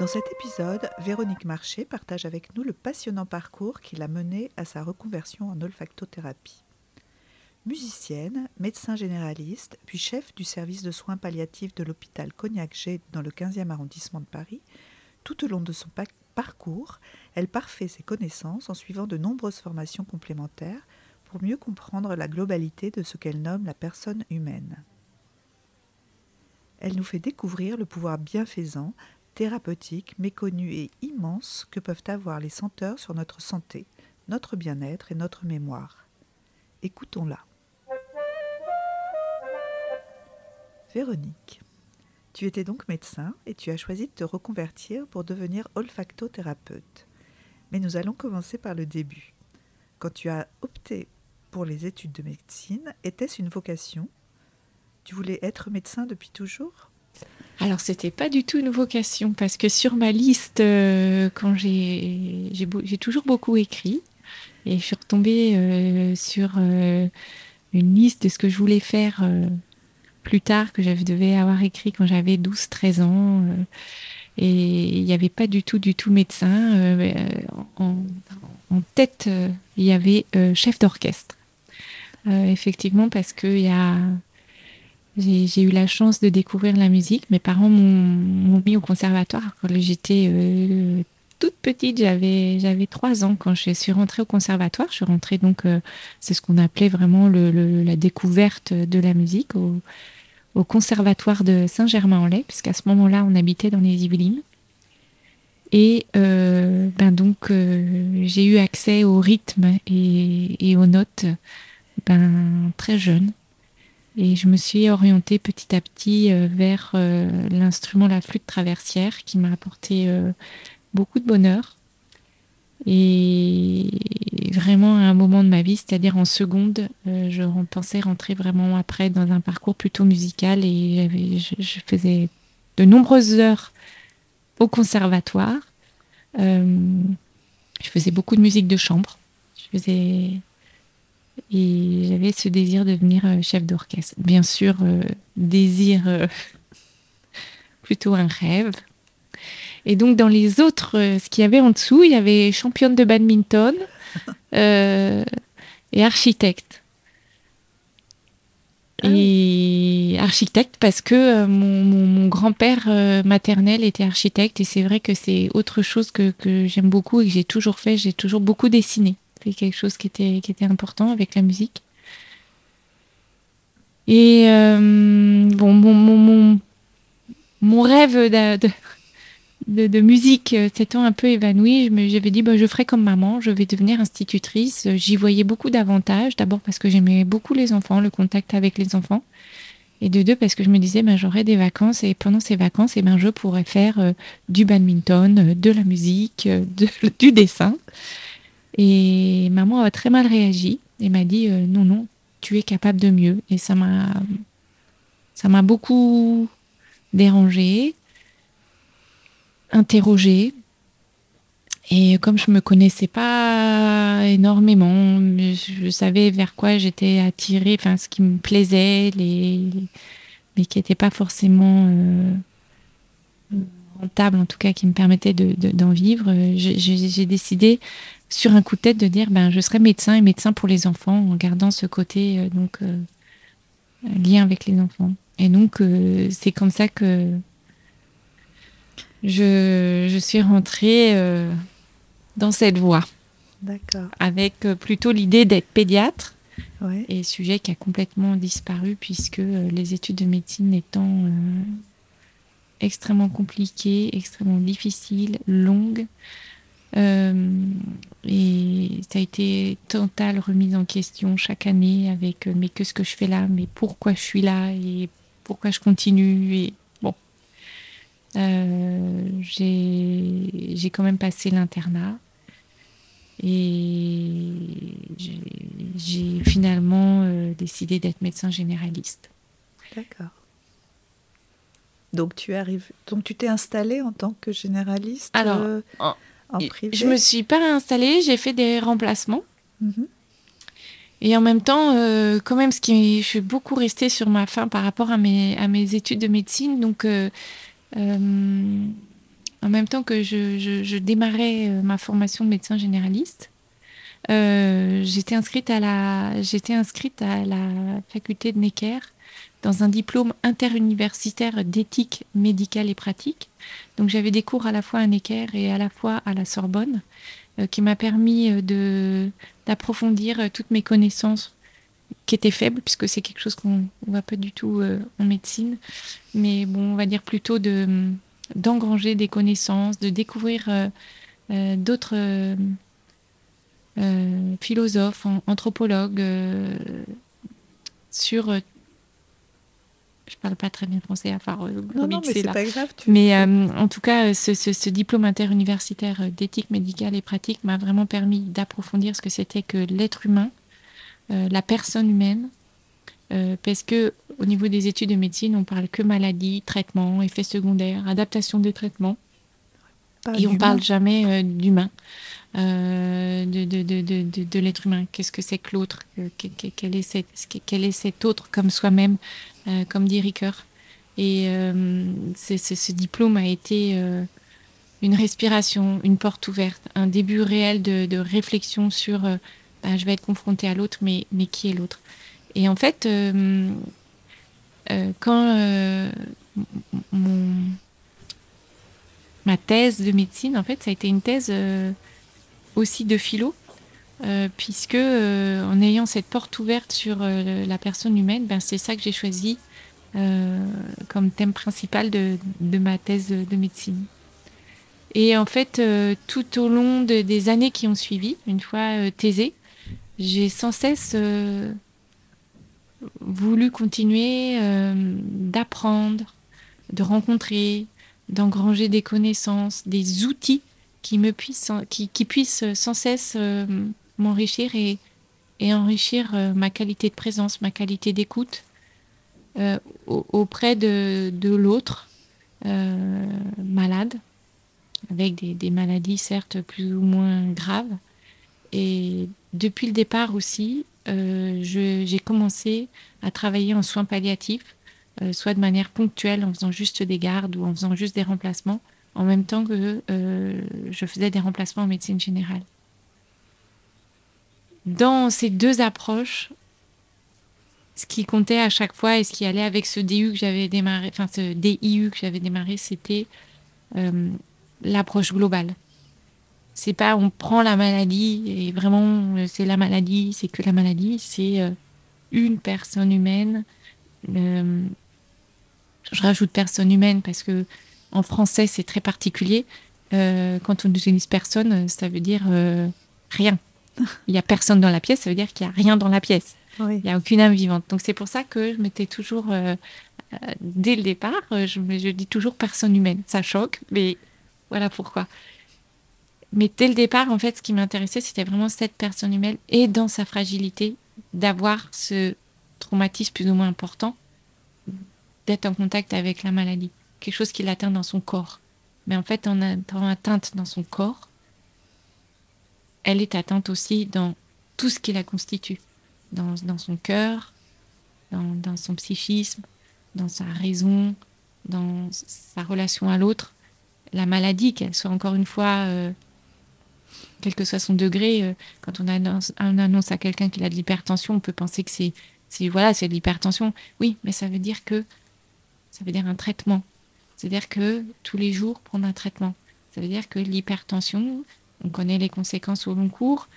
Dans cet épisode, Véronique Marché partage avec nous le passionnant parcours qui l'a mené à sa reconversion en olfactothérapie. Musicienne, médecin généraliste, puis chef du service de soins palliatifs de l'hôpital Cognac-G dans le 15e arrondissement de Paris, tout au long de son parcours, elle parfait ses connaissances en suivant de nombreuses formations complémentaires pour mieux comprendre la globalité de ce qu'elle nomme la personne humaine. Elle nous fait découvrir le pouvoir bienfaisant, thérapeutique, méconnu et immense que peuvent avoir les senteurs sur notre santé, notre bien-être et notre mémoire. Écoutons-la. Véronique, tu étais donc médecin et tu as choisi de te reconvertir pour devenir olfactothérapeute. Mais nous allons commencer par le début. Quand tu as opté pour les études de médecine, était-ce une vocation? Tu voulais être médecin depuis toujours? Alors, c'était pas du tout une vocation parce que sur ma liste, euh, quand j'ai, j'ai, toujours beaucoup écrit et je suis retombée euh, sur euh, une liste de ce que je voulais faire plus tard, que je devais avoir écrit quand j'avais 12-13 ans. et il n'y avait pas du tout, du tout médecin. En, en, tête, il y avait chef d'orchestre. effectivement, parce qu'il y a j'ai eu la chance de découvrir la musique. Mes parents m'ont mis au conservatoire quand j'étais euh, toute petite. J'avais j'avais trois ans quand je suis rentrée au conservatoire. Je suis rentrée donc, euh, c'est ce qu'on appelait vraiment le, la découverte de la musique au, au conservatoire de Saint-Germain-en-Laye, puisqu'à ce moment-là, on habitait dans les Yvelines. Et euh, ben donc, j'ai eu accès au rythme et, et aux notes ben, très jeune. Et je me suis orientée petit à petit euh, vers euh, l'instrument la flûte traversière qui m'a apporté euh, beaucoup de bonheur. Et vraiment à un moment de ma vie, c'est-à-dire en seconde, je pensais rentrer vraiment après dans un parcours plutôt musical et je, faisais de nombreuses heures au conservatoire. je faisais beaucoup de musique de chambre. Je faisais et j'avais ce désir de devenir euh, chef d'orchestre. Bien sûr, euh, désir euh, plutôt un rêve. Et donc dans les autres, ce qu'il y avait en dessous, il y avait championne de badminton et architecte. Ah et architecte parce que mon, mon, grand-père maternel était architecte et c'est vrai que c'est autre chose que, que j'aime beaucoup et que j'ai toujours fait. J'ai toujours beaucoup dessiné quelque chose qui était, qui était important avec la musique. Et euh, bon, mon, mon, mon, rêve de, de, musique s'étant un peu évanoui, j'avais dit bah, je ferai comme maman, je vais devenir institutrice. J'y voyais beaucoup d'avantages. D'abord parce que j'aimais beaucoup les enfants, le contact avec les enfants. Et de deux, parce que je me disais, ben, j'aurais des vacances et pendant ces vacances, eh ben, je pourrais faire euh, du badminton, euh, de la musique, du dessin. Et maman a très mal réagi et m'a dit euh, non, non, tu es capable de mieux. Et ça m'a, ça m'a beaucoup dérangé, interrogé. Et comme je me connaissais pas énormément, je savais vers quoi j'étais attirée, enfin ce qui me plaisait, les, mais qui n'était pas forcément euh, rentable, en tout cas qui me permettait de, d'en vivre. J'ai décidé sur un coup de tête de dire ben je serai médecin et médecin pour les enfants en gardant ce côté euh, donc euh, lien avec les enfants. Et donc euh, c'est comme ça que je, je suis rentrée dans cette voie. D'accord. Avec plutôt l'idée d'être pédiatre. Et sujet qui a complètement disparu puisque les études de médecine étant extrêmement compliquées, extrêmement difficiles, longues, et ça a été total remise en question chaque année avec euh, mais qu'est-ce que je fais là, mais pourquoi je suis là? Et pourquoi je continue? Et bon. Euh, j'ai quand même passé l'internat et j'ai finalement décidé d'être médecin généraliste. D'accord. Donc tu arrives, donc tu t'es installée en tant que généraliste. Alors, je me suis pas installée, j'ai fait des remplacements. Mhm. Et en même temps, euh, quand même, ce qui, je suis beaucoup restée sur ma faim par rapport à mes, à mes études de médecine. Donc, euh, euh, en même temps que je, démarrais euh, ma formation de médecin généraliste, j'étais inscrite à la j'étais inscrite à la faculté de Necker dans un diplôme interuniversitaire d'éthique médicale et pratique. Donc j'avais des cours à la fois à Necker et à la fois à la Sorbonne, euh, qui m'a permis de d'approfondir toutes mes connaissances qui étaient faibles, puisque c'est quelque chose qu'on ne voit pas du tout en médecine, mais bon, on va dire plutôt de d'engranger des connaissances, de découvrir euh, euh, d'autres euh, philosophes, anthropologues sur je parle pas très bien français à part non, non, mais c'est pas grave. Mais en tout cas, ce, ce diplôme interuniversitaire d'éthique médicale et pratique m'a vraiment permis d'approfondir ce que c'était que l'être humain, la personne humaine, euh, parce que au niveau des études de médecine, on parle que maladie, traitement, effets secondaires, adaptation des traitements, et on parle jamais euh, d'humain, euh, de, de, de, de l'être humain. Qu'est-ce que c'est que l'autre? Quel, est cet, est cet autre comme soi-même, comme dit Ricoeur? Et ce diplôme a été une respiration, une porte ouverte, un début réel de, réflexion sur ben, je vais être confronté à l'autre, mais, mais qui est l'autre? Et en fait, euh, euh, quand euh, ma thèse de médecine, en fait, ça a été une thèse aussi de philo, puisque en ayant cette porte ouverte sur la personne humaine, ben, c'est ça que j'ai choisi comme thème principal de, ma thèse de médecine. Et en fait, tout au long des années qui ont suivi, une fois thésée, j'ai sans cesse voulu continuer euh, d'apprendre, de rencontrer, d'engranger des connaissances, des outils puissent, qui, puissent sans cesse euh, m'enrichir et, enrichir euh, ma qualité de présence, ma qualité d'écoute auprès de, l'autre malade, avec des, maladies certes plus ou moins graves. Et depuis le départ aussi, euh, j'ai commencé à travailler en soins palliatifs, euh, soit de manière ponctuelle en faisant juste des gardes ou en faisant juste des remplacements, en même temps que euh, je faisais des remplacements en médecine générale. Dans ces deux approches, ce qui comptait à chaque fois et ce qui allait avec ce DU que j'avais démarré, DIU que j'avais démarré, c'était l'approche globale. C'est pas on prend la maladie et vraiment euh, c'est la maladie, c'est que la maladie, c'est euh, une personne humaine. Euh, je rajoute personne humaine parce que en français c'est très particulier. quand on utilise personne, ça veut dire rien. Il n'y a personne dans la pièce, ça veut dire qu'il n'y a rien dans la pièce. Il n'y a aucune âme vivante. Donc c'est pour ça que je m'étais toujours, dès le départ, je, je dis toujours personne humaine. Ça choque, mais voilà pourquoi. Mais dès le départ, en fait, ce qui m'intéressait, c'était vraiment cette personne humaine et dans sa fragilité, d'avoir ce traumatisme plus ou moins important, d'être en contact avec la maladie, quelque chose qui l'atteint dans son corps. Mais en fait, en étant atteinte dans son corps, elle est atteinte aussi dans tout ce qui la constitue, dans, son cœur, dans, son psychisme, dans sa raison, dans sa relation à l'autre. La maladie, qu'elle soit encore une fois euh, quel que soit son degré, euh, quand on annonce, annonce à quelqu'un qu'il a de l'hypertension, on peut penser que c'est, voilà, c'est de l'hypertension. Oui, mais ça veut dire que ça veut dire un traitement. C'est-à-dire que tous les jours prendre un traitement. Ça veut dire que l'hypertension, on connaît les conséquences au long cours,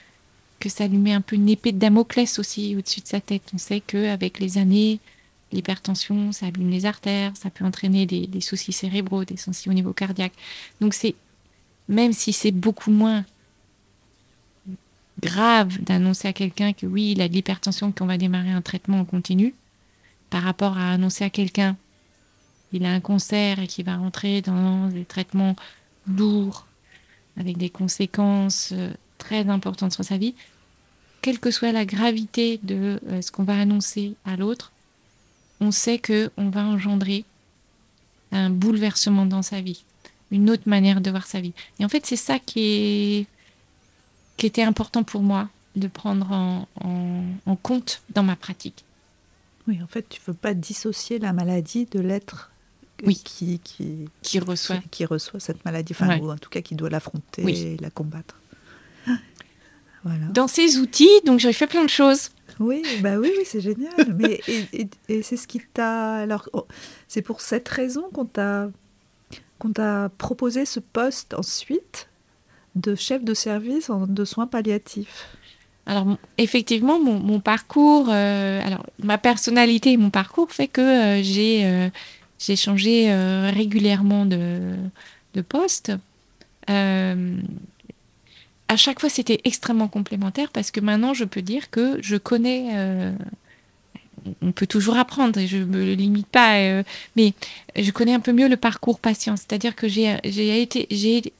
que ça lui met un peu une épée de Damoclès aussi au-dessus de sa tête. On sait qu'avec les années, l'hypertension, ça abîme les artères, ça peut entraîner des, soucis cérébraux, des soucis au niveau cardiaque. Donc c'est, même si c'est beaucoup moins grave d'annoncer à quelqu'un que oui, il a de l'hypertension, qu'on va démarrer un traitement en continu, par rapport à annoncer à quelqu'un qu'il a un cancer et qu'il va rentrer dans des traitements lourds, avec des conséquences euh, très importantes sur sa vie, quelle que soit la gravité de euh, ce qu'on va annoncer à l'autre, on sait que on va engendrer un bouleversement dans sa vie, une autre manière de voir sa vie. Et en fait, c'est ça qui est qui était important pour moi de prendre en, compte dans ma pratique. Oui, en fait, tu ne veux pas dissocier la maladie de l'être Oui. qui, qui, qui reçoit. qui, qui reçoit cette maladie, enfin, Ouais. ou en tout cas qui doit l'affronter Oui. et la combattre. Voilà. Dans ces outils, donc j'ai fait plein de choses. Oui, bah oui, oui, c'est génial. Mais et, et- et c'est ce qui t'a alors oh, c'est pour cette raison qu'on t'a qu'on t'a proposé ce poste ensuite de chef de service de soins palliatifs. Alors effectivement, mon, mon parcours, euh, alors ma personnalité et mon parcours fait que euh, j'ai euh, j'ai changé euh, régulièrement de, poste. Euh, à chaque fois, c'était extrêmement complémentaire parce que maintenant, je peux dire que je connais. euh, on peut toujours apprendre et je me limite pas, mais je connais un peu mieux le parcours patient. C'est-à-dire que j'ai j'ai été j'ai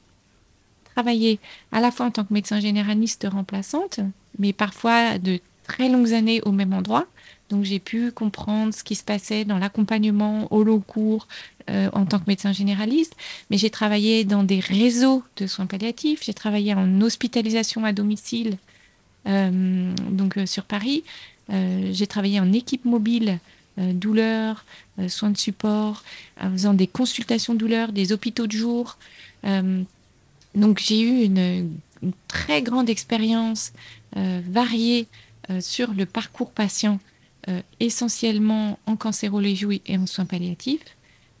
travaillé à la fois en tant que médecin généraliste remplaçante, mais parfois de très longues années au même endroit. Donc j'ai pu comprendre ce qui se passait dans l'accompagnement au long cours euh, en tant que médecin généraliste, mais j'ai travaillé dans des réseaux de soins palliatifs, j'ai travaillé en hospitalisation à domicile, euh, donc euh, sur Paris, j'ai travaillé en équipe mobile, douleur, soins de support, en faisant des consultations douleur, des hôpitaux de jour. Donc j'ai eu une, une très grande expérience variée sur le parcours patient, euh, essentiellement en cancérologie et en soins palliatifs.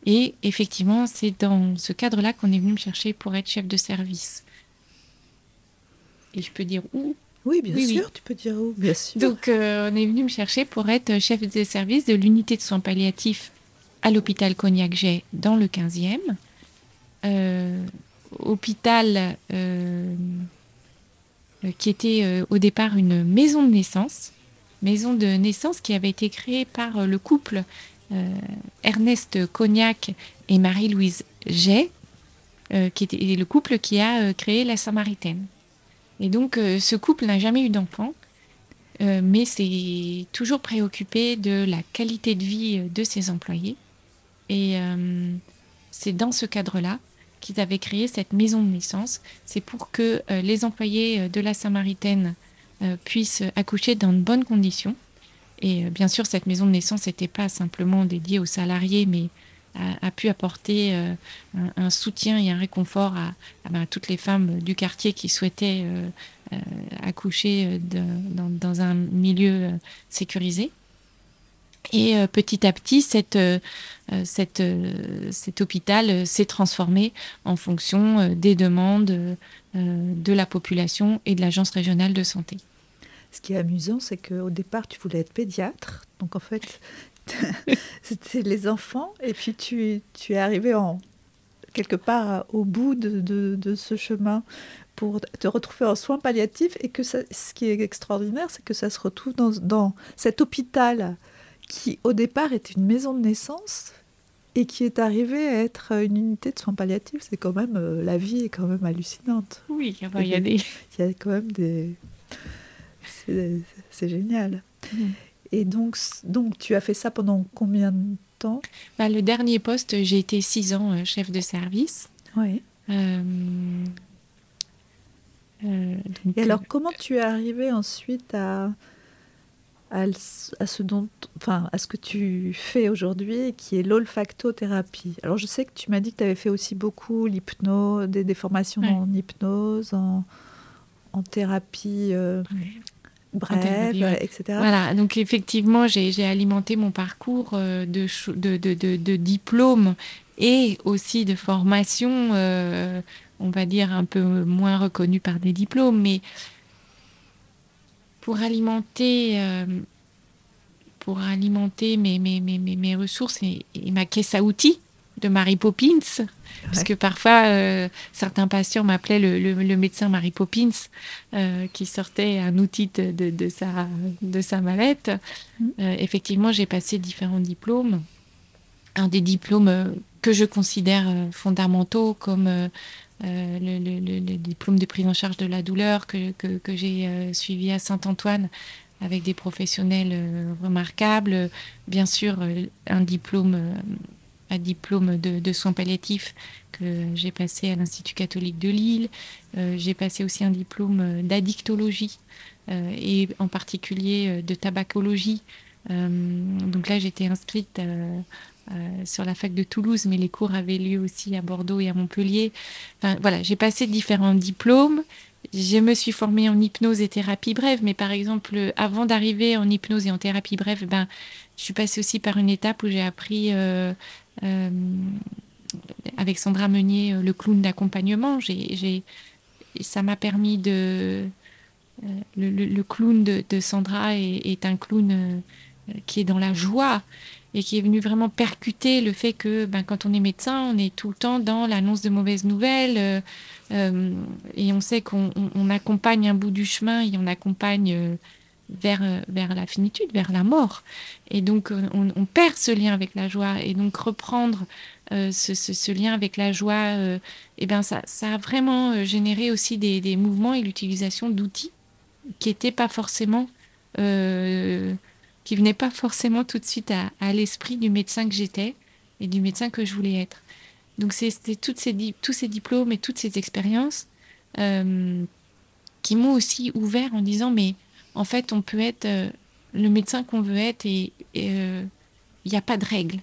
Et effectivement, c'est dans ce cadre-là qu'on est venu me chercher pour être chef de service. Et je peux dire où? Oui, bien Oui, oui. sûr, tu peux dire où, bien sûr. Donc, euh, on est venu me chercher pour être chef de service de l'unité de soins palliatifs à l'hôpital Cognac-Jet dans le 15e. Euh, hôpital euh, qui était au départ une maison de naissance. Maison de naissance qui avait été créée par euh, le couple euh, Ernest Cognac et Marie-Louise Jay, euh, qui était le couple qui a créé la Samaritaine. Et donc, ce couple n'a jamais eu d'enfant, mais s'est toujours préoccupé de la qualité de vie de ses employés. Et c'est dans ce cadre-là qu'ils avaient créé cette maison de naissance. C'est pour que les employés de la Samaritaine puissent accoucher dans de bonnes conditions. Et euh, bien sûr, cette maison de naissance n'était pas simplement dédiée aux salariés, mais a, pu apporter euh, un, soutien et un réconfort à, à, ben, toutes les femmes du quartier qui souhaitaient euh, euh, accoucher euh, dans, un milieu euh, sécurisé. Et euh, petit à petit, euh, euh, euh, cet hôpital euh, s'est transformé en fonction euh, des demandes euh, de la population et de l'agence régionale de santé. Ce qui est amusant, c'est qu'au départ, tu voulais être pédiatre. Donc, en fait, c'était les enfants. Et puis, tu, tu es arrivé en, quelque part au bout de, de- de ce chemin pour te retrouver en soins palliatifs. Et que ça- ce qui est extraordinaire, c'est que ça se retrouve dans, dans cet hôpital qui, au départ, était une maison de naissance et qui est arrivé à être une unité de soins palliatifs. C'est quand même, euh, la vie est quand même hallucinante. Oui, il y a des... Il y a quand même des. C'est génial. Mm. Et donc, donc, tu as fait ça pendant combien de temps? Bah, le dernier poste, j'ai été six ans euh, chef de service. Oui. Euh, euh, donc, Et alors, comment tu es arrivé ensuite à, à, ce dont, enfin, à ce que tu fais aujourd'hui, qui est l'olfactothérapie? Alors, je sais que tu m'as dit que tu avais fait aussi beaucoup l'hypnose, des, des formations Ouais. en hypnose, en, en thérapie euh, brève, thérapie, ouais. etc. Voilà, donc effectivement, j'ai alimenté mon parcours euh, de, de, de, de, diplômes et aussi de formation, euh, on va dire un peu moins reconnue par des diplômes, mais pour alimenter, euh, pour alimenter mes, mes, mes, mes, mes ressources et, et ma caisse à outils de Mary Poppins, parce que parfois euh, certains patients m'appelaient le, le, le médecin Mary Poppins, euh, qui sortait un outil de, de, de sa, de sa mallette. Mhm. Euh, effectivement, j'ai passé différents diplômes. Un des diplômes que je considère fondamentaux, comme le, diplôme de prise en charge de la douleur que, que, que j'ai suivi à Saint-Antoine avec des professionnels remarquables. Bien sûr, un diplôme, un diplôme de, soins palliatifs que j'ai passé à l'Institut catholique de Lille. Euh, j'ai passé aussi un diplôme d'addictologie euh, et en particulier euh, de tabacologie donc là, j'étais inscrite sur la fac de Toulouse, mais les cours avaient lieu aussi à Bordeaux et à Montpellier. Enfin, voilà, j'ai passé différents diplômes. Je me suis formée en hypnose et thérapie brève, mais par exemple, avant d'arriver en hypnose et en thérapie brève, ben, je suis passée aussi par une étape où j'ai appris avec Sandra Meunier le clown d'accompagnement. Ça m'a permis de. Euh, le, clown de, Sandra est, un clown qui est dans la joie et qui est venu vraiment percuter le fait que ben, quand on est médecin, on est tout le temps dans l'annonce de mauvaises nouvelles. Euh, et on sait qu'on accompagne un bout du chemin et on accompagne euh, vers, euh, vers la finitude, vers la mort. Et donc, on, perd ce lien avec la joie. Et donc, reprendre ce, lien avec la joie, eh ben ça, ça, a vraiment généré aussi des, mouvements et l'utilisation d'outils qui n'étaient pas forcément. qui venaient pas forcément tout de suite à, à l'esprit du médecin que j'étais et du médecin que je voulais être. Donc c'était tous ces diplômes et toutes ces expériences euh, qui m'ont aussi ouvert en disant mais en fait on peut être euh, le médecin qu'on veut être et euh, il n'y a pas de règles.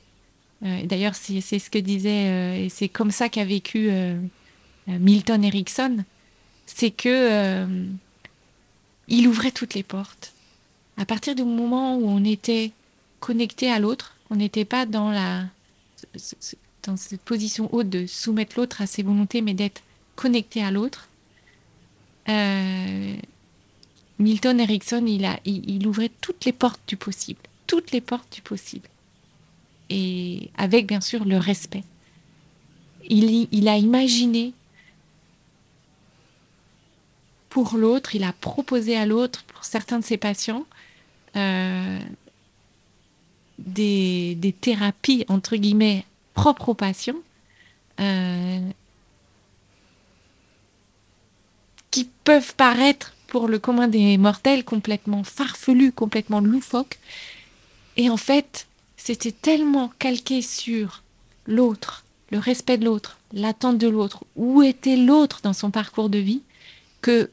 D'ailleurs c'est ce que disait et c'est comme ça qu'a vécu Milton Erickson, c'est que il ouvrait toutes les portes. À partir du moment où on était connecté à l'autre, on n'était pas dans la dans cette position haute de soumettre l'autre à ses volontés, mais d'être connecté à l'autre. Euh, Milton Erickson, il, ouvrait toutes les portes du possible, toutes les portes du possible. Et avec bien sûr le respect. Il, a imaginé pour l'autre, il a proposé à l'autre, pour certains de ses patients, euh, des, thérapies, entre guillemets, propre aux patients, euh, qui peuvent paraître pour le commun des mortels complètement farfelus, complètement loufoques. Et en fait, c'était tellement calqué sur l'autre, le respect de l'autre, l'attente de l'autre, où était l'autre dans son parcours de vie, que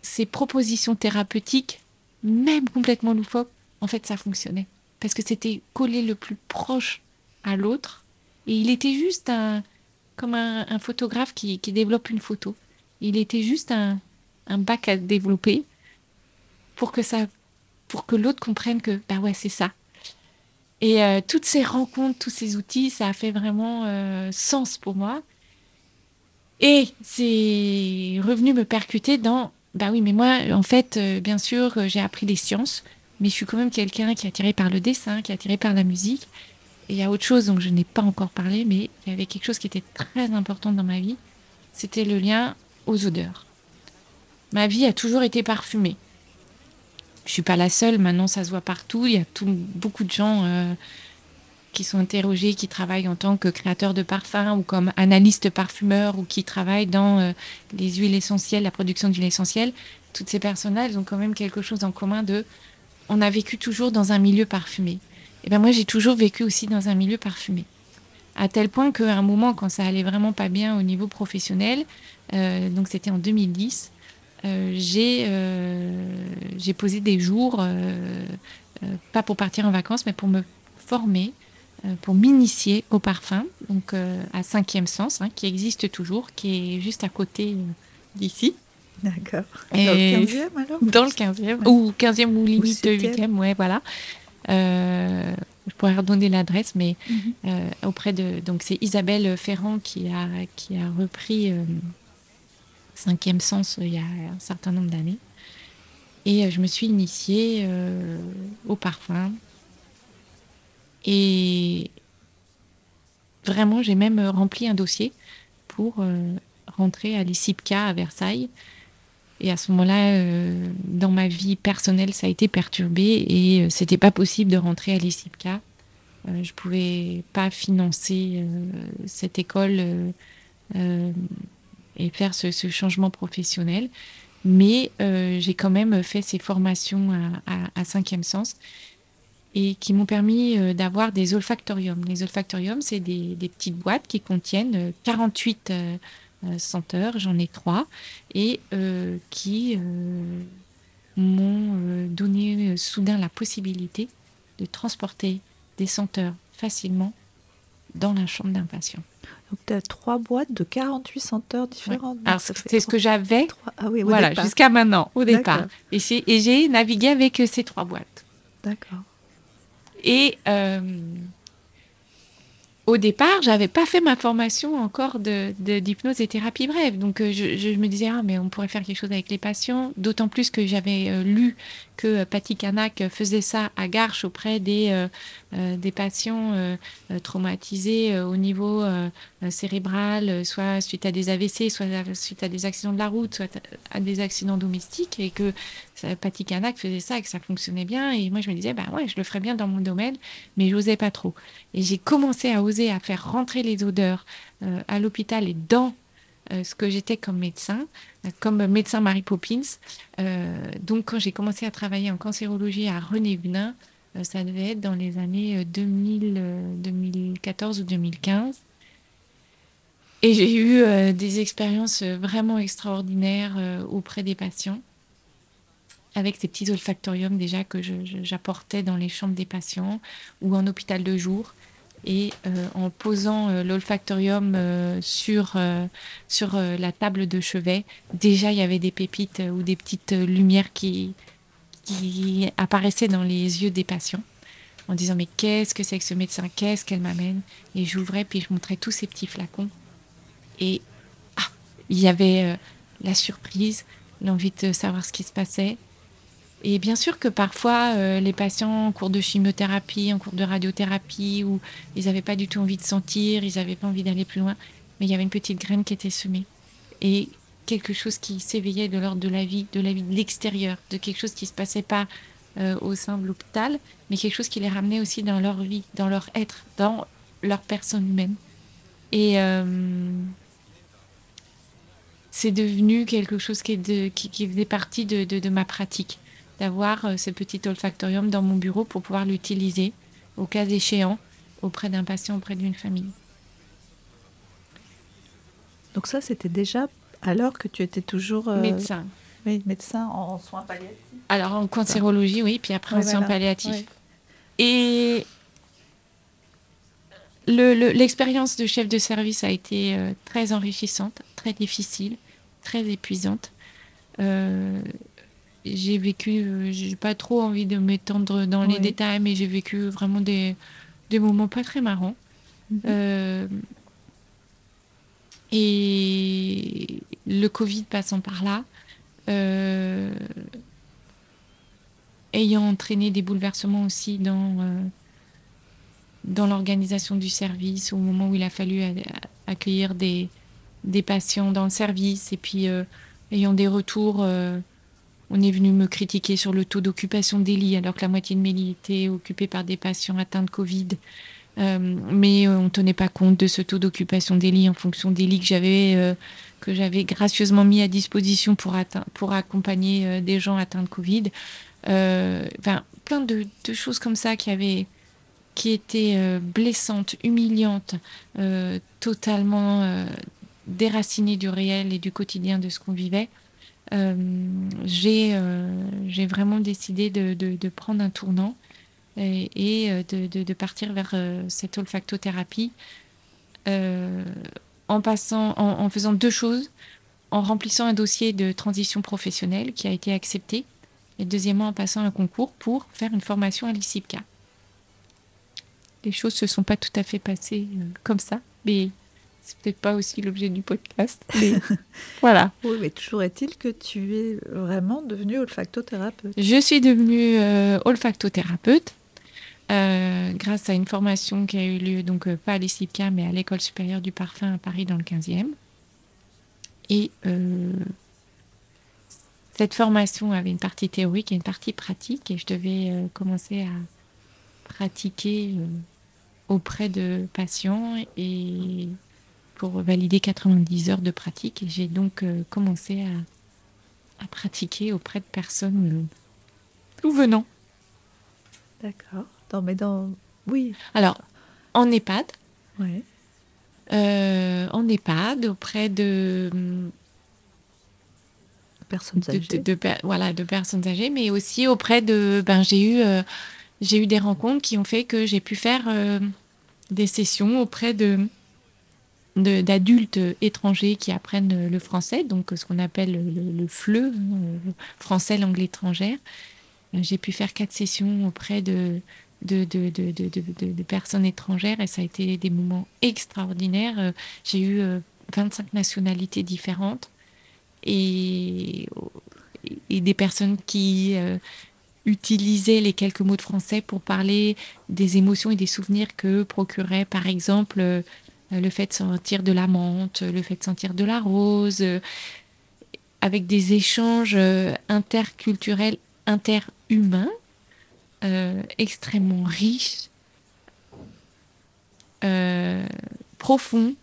ces propositions thérapeutiques, même complètement loufoques, en fait, ça fonctionnait. Parce que c'était collé le plus proche à l'autre et il était juste un, comme un, photographe qui, développe une photo. Il était juste un, bac à développer pour que ça, pour que l'autre comprenne que, bah ouais, c'est ça. Et euh, toutes ces rencontres, tous ces outils, ça a fait vraiment euh, sens pour moi. Et c'est revenu me percuter dans, bah oui, mais moi, en fait, euh, bien sûr, j'ai appris des sciences, mais je suis quand même quelqu'un qui est attiré par le dessin, qui est attiré par la musique. Et il y a autre chose dont je n'ai pas encore parlé, mais il y avait quelque chose qui était très important dans ma vie. C'était le lien aux odeurs. Ma vie a toujours été parfumée. Je suis pas la seule, maintenant ça se voit partout. Il y a beaucoup de gens euh, qui sont interrogés, qui travaillent en tant que créateurs de parfums ou comme analystes parfumeurs ou qui travaillent dans euh, les huiles essentielles, la production d'huiles essentielles. Toutes ces personnes-là, ont quand même quelque chose en commun de on a vécu toujours dans un milieu parfumé. Et ben moi j'ai toujours vécu aussi dans un milieu parfumé. À tel point qu'à un moment, quand ça allait vraiment pas bien au niveau professionnel, euh, donc c'était en 2010, euh, euh, j'ai posé des jours, pas pour partir en vacances, mais pour me former, pour m'initier au parfum, donc à Cinquième Sens, hein, qui existe toujours, qui est juste à côté d'ici. D'accord. Dans le 15e alors? Dans le 15e, ou 15e ou limite 8e, ouais, voilà. Euh, je pourrais redonner l'adresse, mais mhm. euh, auprès de. Donc, c'est Isabelle Ferrand qui a, qui a repris euh, Cinquième Sens il y a un certain nombre d'années. Et je me suis initiée au parfum. Et vraiment, j'ai même rempli un dossier pour rentrer à l'ICIPCA à Versailles et à ce moment-là, euh, dans ma vie personnelle, ça a été perturbé et euh, c'était pas possible de rentrer à l'ICIPCA. Euh, je pouvais pas financer cette école et faire ce, changement professionnel. Mais j'ai quand même fait ces formations à, cinquième sens et qui m'ont permis d'avoir des olfactoriums. Les olfactoriums, c'est des, petites boîtes qui contiennent 48 euh, senteurs, j'en ai trois, et euh, qui euh, m'ont donné soudain la possibilité de transporter des senteurs facilement dans la chambre d'un patient. Donc, tu as trois boîtes de 48 senteurs différentes. Alors, c'est ce que j'avais ah oui, voilà, jusqu'à maintenant, au départ. Et j'ai navigué avec ces trois boîtes. D'accord. Et euh, au départ, j'avais pas fait ma formation encore de, d'hypnose et thérapie brève. Donc, euh, je, me disais, ah, mais on pourrait faire quelque chose avec les patients. D'autant plus que j'avais euh, lu que euh, Patty Kanak faisait ça à Garches auprès des, patients traumatisés au niveau cérébral, soit suite à des AVC, soit suite à des accidents de la route, soit à des accidents domestiques. Et que Patty Kanak faisait ça et que ça fonctionnait bien. Et moi, je me disais, bah ouais, je le ferais bien dans mon domaine, mais j'osais pas trop. Et j'ai commencé à oser, à faire rentrer les odeurs euh, à l'hôpital et dans euh, ce que j'étais comme médecin, euh, comme médecin Marie Poppins. donc, quand j'ai commencé à travailler en cancérologie à René Guenin, ça devait être dans les années 2000, 2014 ou 2015. Et j'ai eu des expériences vraiment extraordinaires auprès des patients avec ces petits olfactoriums déjà que j'apportais dans les chambres des patients ou en hôpital de jour. Et euh, en posant euh, l'olfactorium euh, sur, sur la table de chevet, déjà il y avait des pépites ou des petites lumières qui, qui apparaissaient dans les yeux des patients en disant mais qu'est-ce que c'est que ce médecin, qu'est-ce qu'elle m'amène? Et j'ouvrais puis je montrais tous ces petits flacons. Et ah, il y avait la surprise, l'envie de savoir ce qui se passait. Et bien sûr que parfois, euh, les patients en cours de chimiothérapie, en cours de radiothérapie, où ils n'avaient pas du tout envie de sentir, ils n'avaient pas envie d'aller plus loin, mais il y avait une petite graine qui était semée. Et quelque chose qui s'éveillait de l'ordre de la vie, de la vie de l'extérieur, de quelque chose qui ne se passait pas euh, au sein de l'hôpital, mais quelque chose qui les ramenait aussi dans leur vie, dans leur être, dans leur personne humaine. Et euh, c'est devenu quelque chose qui, faisait partie de, de ma pratique d'avoir euh, ce petit olfactorium dans mon bureau pour pouvoir l'utiliser au cas échéant auprès d'un patient, auprès d'une famille. Donc ça, c'était déjà alors que tu étais toujours... Euh, médecin. Oui, médecin en soins palliatifs. Alors en cancérologie, oui, puis après en soins palliatifs. Et l'expérience de chef de service a été euh, très enrichissante, très difficile, très épuisante j'ai vécu, euh, j'ai pas trop envie de m'étendre dans les détails, mais j'ai vécu vraiment des, des moments pas très marrants. Mhm. Euh, et le Covid passant par là, euh, ayant entraîné des bouleversements aussi dans, dans l'organisation du service, au moment où il a fallu accueillir des, des patients dans le service, et puis ayant des retours on est venu me critiquer sur le taux d'occupation des lits, alors que la moitié de mes lits étaient occupés par des patients atteints de Covid. Euh, mais on ne tenait pas compte de ce taux d'occupation des lits en fonction des lits que j'avais euh, gracieusement mis à disposition pour, accompagner euh, des gens atteints de Covid. Plein de, choses comme ça qui avaient qui étaient blessantes, humiliantes, totalement déracinées du réel et du quotidien de ce qu'on vivait. Euh, euh, j'ai vraiment décidé de, prendre un tournant et, euh, de, partir vers cette olfactothérapie en, en, faisant deux choses. En remplissant un dossier de transition professionnelle qui a été accepté et deuxièmement en passant un concours pour faire une formation à l'ICIPCA. Les choses ne se sont pas tout à fait passées comme ça, mais c'est peut-être pas aussi l'objet du podcast, mais voilà. Oui, mais toujours est-il que tu es vraiment devenue olfactothérapeute. Je suis devenue euh, olfactothérapeute euh, grâce à une formation qui a eu lieu, donc euh, pas à l'ICIPCA, mais à l'École supérieure du parfum à Paris dans le 15e. Et cette formation avait une partie théorique et une partie pratique, et je devais commencer à pratiquer auprès de patients et pour valider 90 heures de pratique. Et j'ai donc euh, commencé à, à, pratiquer auprès de personnes euh, tout venant. D'accord. Non, mais dans. Oui. Alors, en EHPAD. Oui. Euh, en EHPAD, auprès de. Personnes âgées. De, voilà, de personnes âgées, mais aussi auprès de. Ben, j'ai eu j'ai eu des rencontres qui ont fait que j'ai pu faire euh, des sessions auprès de d'adultes étrangers qui apprennent le français, donc ce qu'on appelle le, le FLE, hein, français langue étrangère. J'ai pu faire quatre sessions auprès de personnes étrangères et ça a été des moments extraordinaires. J'ai eu 25 euh, nationalités différentes et, des personnes qui euh, utilisaient les quelques mots de français pour parler des émotions et des souvenirs que procurait par exemple euh, le fait de sentir de la menthe, le fait de sentir de la rose, avec des échanges interculturels, interhumains euh, extrêmement riche, euh, profond.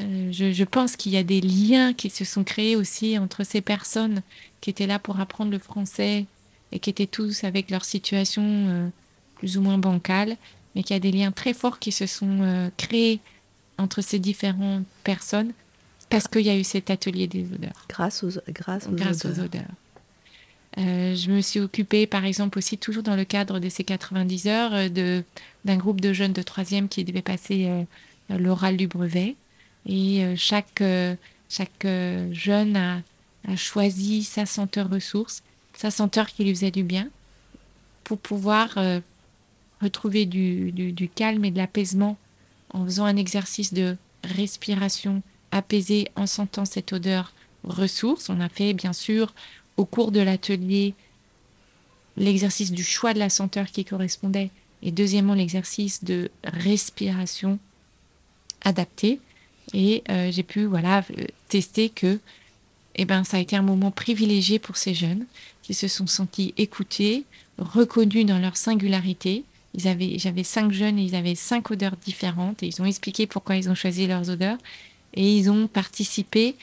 Euh, je, pense qu'il y a des liens qui se sont créés aussi entre ces personnes qui étaient là pour apprendre le français et qui étaient tous avec leur situation plus ou moins bancale, mais qu'il y a des liens très forts qui se sont créés entre ces différentes personnes parce qu'il y a eu cet atelier des odeurs. Grâce aux, grâce grâce Aux odeurs. Euh, je me suis occupée, par exemple, aussi toujours dans le cadre de ces 90 heures, euh, d'un groupe de jeunes de troisième qui devaient passer euh, l'oral du brevet. Et chaque, chaque jeune a, a, choisi sa senteur ressource, sa senteur qui lui faisait du bien, pour pouvoir retrouver du, calme et de l'apaisement en faisant un exercice de respiration apaisée en sentant cette odeur ressource. On a fait bien sûr au cours de l'atelier l'exercice du choix de la senteur qui correspondait et deuxièmement l'exercice de respiration adaptée et euh, j'ai pu voilà tester que eh ben ça a été un moment privilégié pour ces jeunes qui se sont sentis écoutés reconnus dans leur singularité j'avais cinq jeunes et ils avaient cinq odeurs différentes et ils ont expliqué pourquoi ils ont choisi leurs odeurs et ils ont participé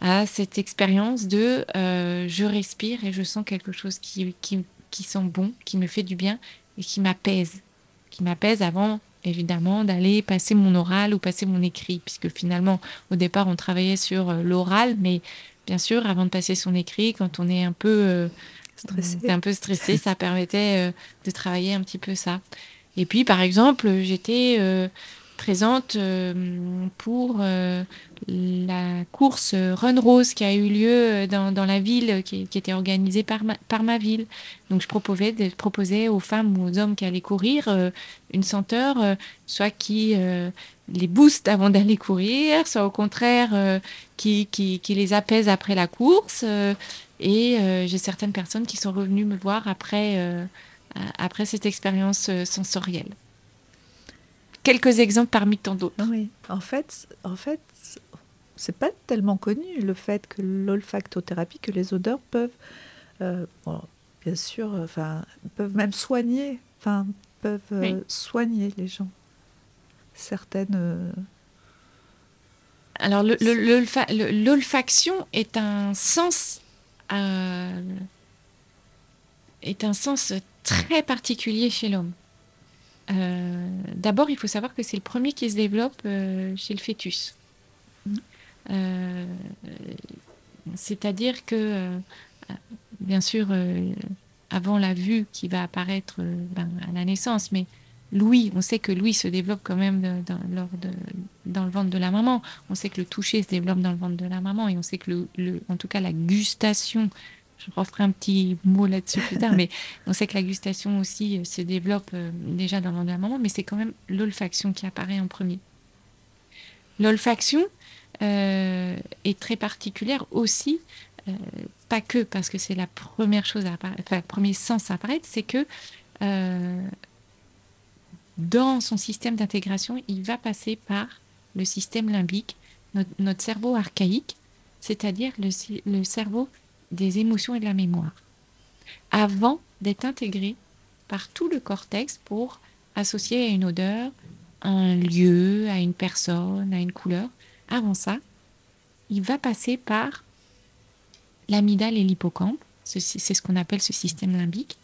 à cette expérience de euh, je respire et je sens quelque chose qui, qui, qui, sent bon, qui me fait du bien et qui m'apaise. Qui m'apaise avant, évidemment, d'aller passer mon oral ou passer mon écrit, puisque finalement, au départ, on travaillait sur euh, l'oral, mais bien sûr, avant de passer son écrit, quand on est un peu euh, stressé, un peu stressé ça permettait de travailler un petit peu ça. Et puis, par exemple, j'étais présente euh, pour euh, la course Run Rose qui a eu lieu euh, dans, dans la ville, qui, qui, était organisée par ma, par ma ville. Donc je proposais, de, proposais aux femmes ou aux hommes qui allaient courir une senteur, soit qui les booste avant d'aller courir, soit au contraire qui, qui, qui, les apaise après la course. Et j'ai certaines personnes qui sont revenues me voir après, après cette expérience sensorielle quelques exemples parmi tant d'autres. Oui, en fait, en fait, c'est pas tellement connu le fait que l'olfactothérapie, que les odeurs peuvent, euh, bien sûr, enfin, peuvent même soigner, enfin, peuvent euh, soigner les gens. Certaines. Euh, Alors, l'olfaction est un sens. Est un sens très particulier chez l'homme. Euh, d'abord, il faut savoir que c'est le premier qui se développe euh, chez le fœtus. Euh, c'est-à-dire que, bien sûr, avant la vue qui va apparaître ben, à la naissance, mais l'ouïe, on sait que l'ouïe se développe quand même dans, dans, le ventre de la maman. On sait que le toucher se développe dans le ventre de la maman et on sait que, le, en tout cas, la gustation je referai un petit mot là-dessus plus tard, mais on sait que la gustation aussi euh, se développe euh, déjà dans le moment, mais c'est quand même l'olfaction qui apparaît en premier. L'olfaction euh, est très particulière aussi, pas que parce que c'est la première chose à apparaître, enfin, le premier sens à apparaître, c'est que dans son système d'intégration, il va passer par le système limbique, notre, cerveau archaïque, c'est-à-dire le cerveau des émotions et de la mémoire, avant d'être intégré par tout le cortex pour associer à une odeur, un lieu, à une personne, à une couleur. Avant ça, il va passer par l'amygdale et l'hippocampe, c'est ce qu'on appelle ce système limbique,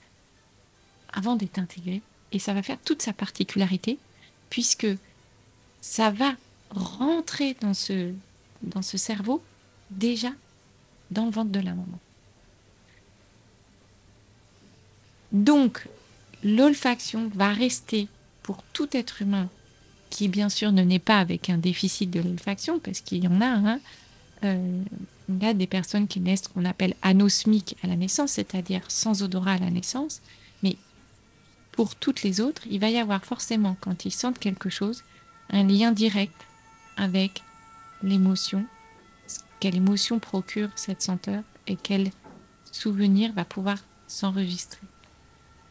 avant d'être intégré. Et ça va faire toute sa particularité, puisque ça va rentrer dans ce, cerveau déjà dans le ventre de la maman. Donc, l'olfaction va rester pour tout être humain qui, bien sûr, ne naît pas avec un déficit de l'olfaction, parce qu'il y en a, hein, euh, il y a des personnes qui naissent qu'on appelle anosmiques à la naissance, c'est-à-dire sans odorat à la naissance, pour toutes les autres, il va y avoir forcément, quand ils sentent quelque chose, un lien direct avec l'émotion, quelle émotion procure cette senteur et quel souvenir va pouvoir s'enregistrer.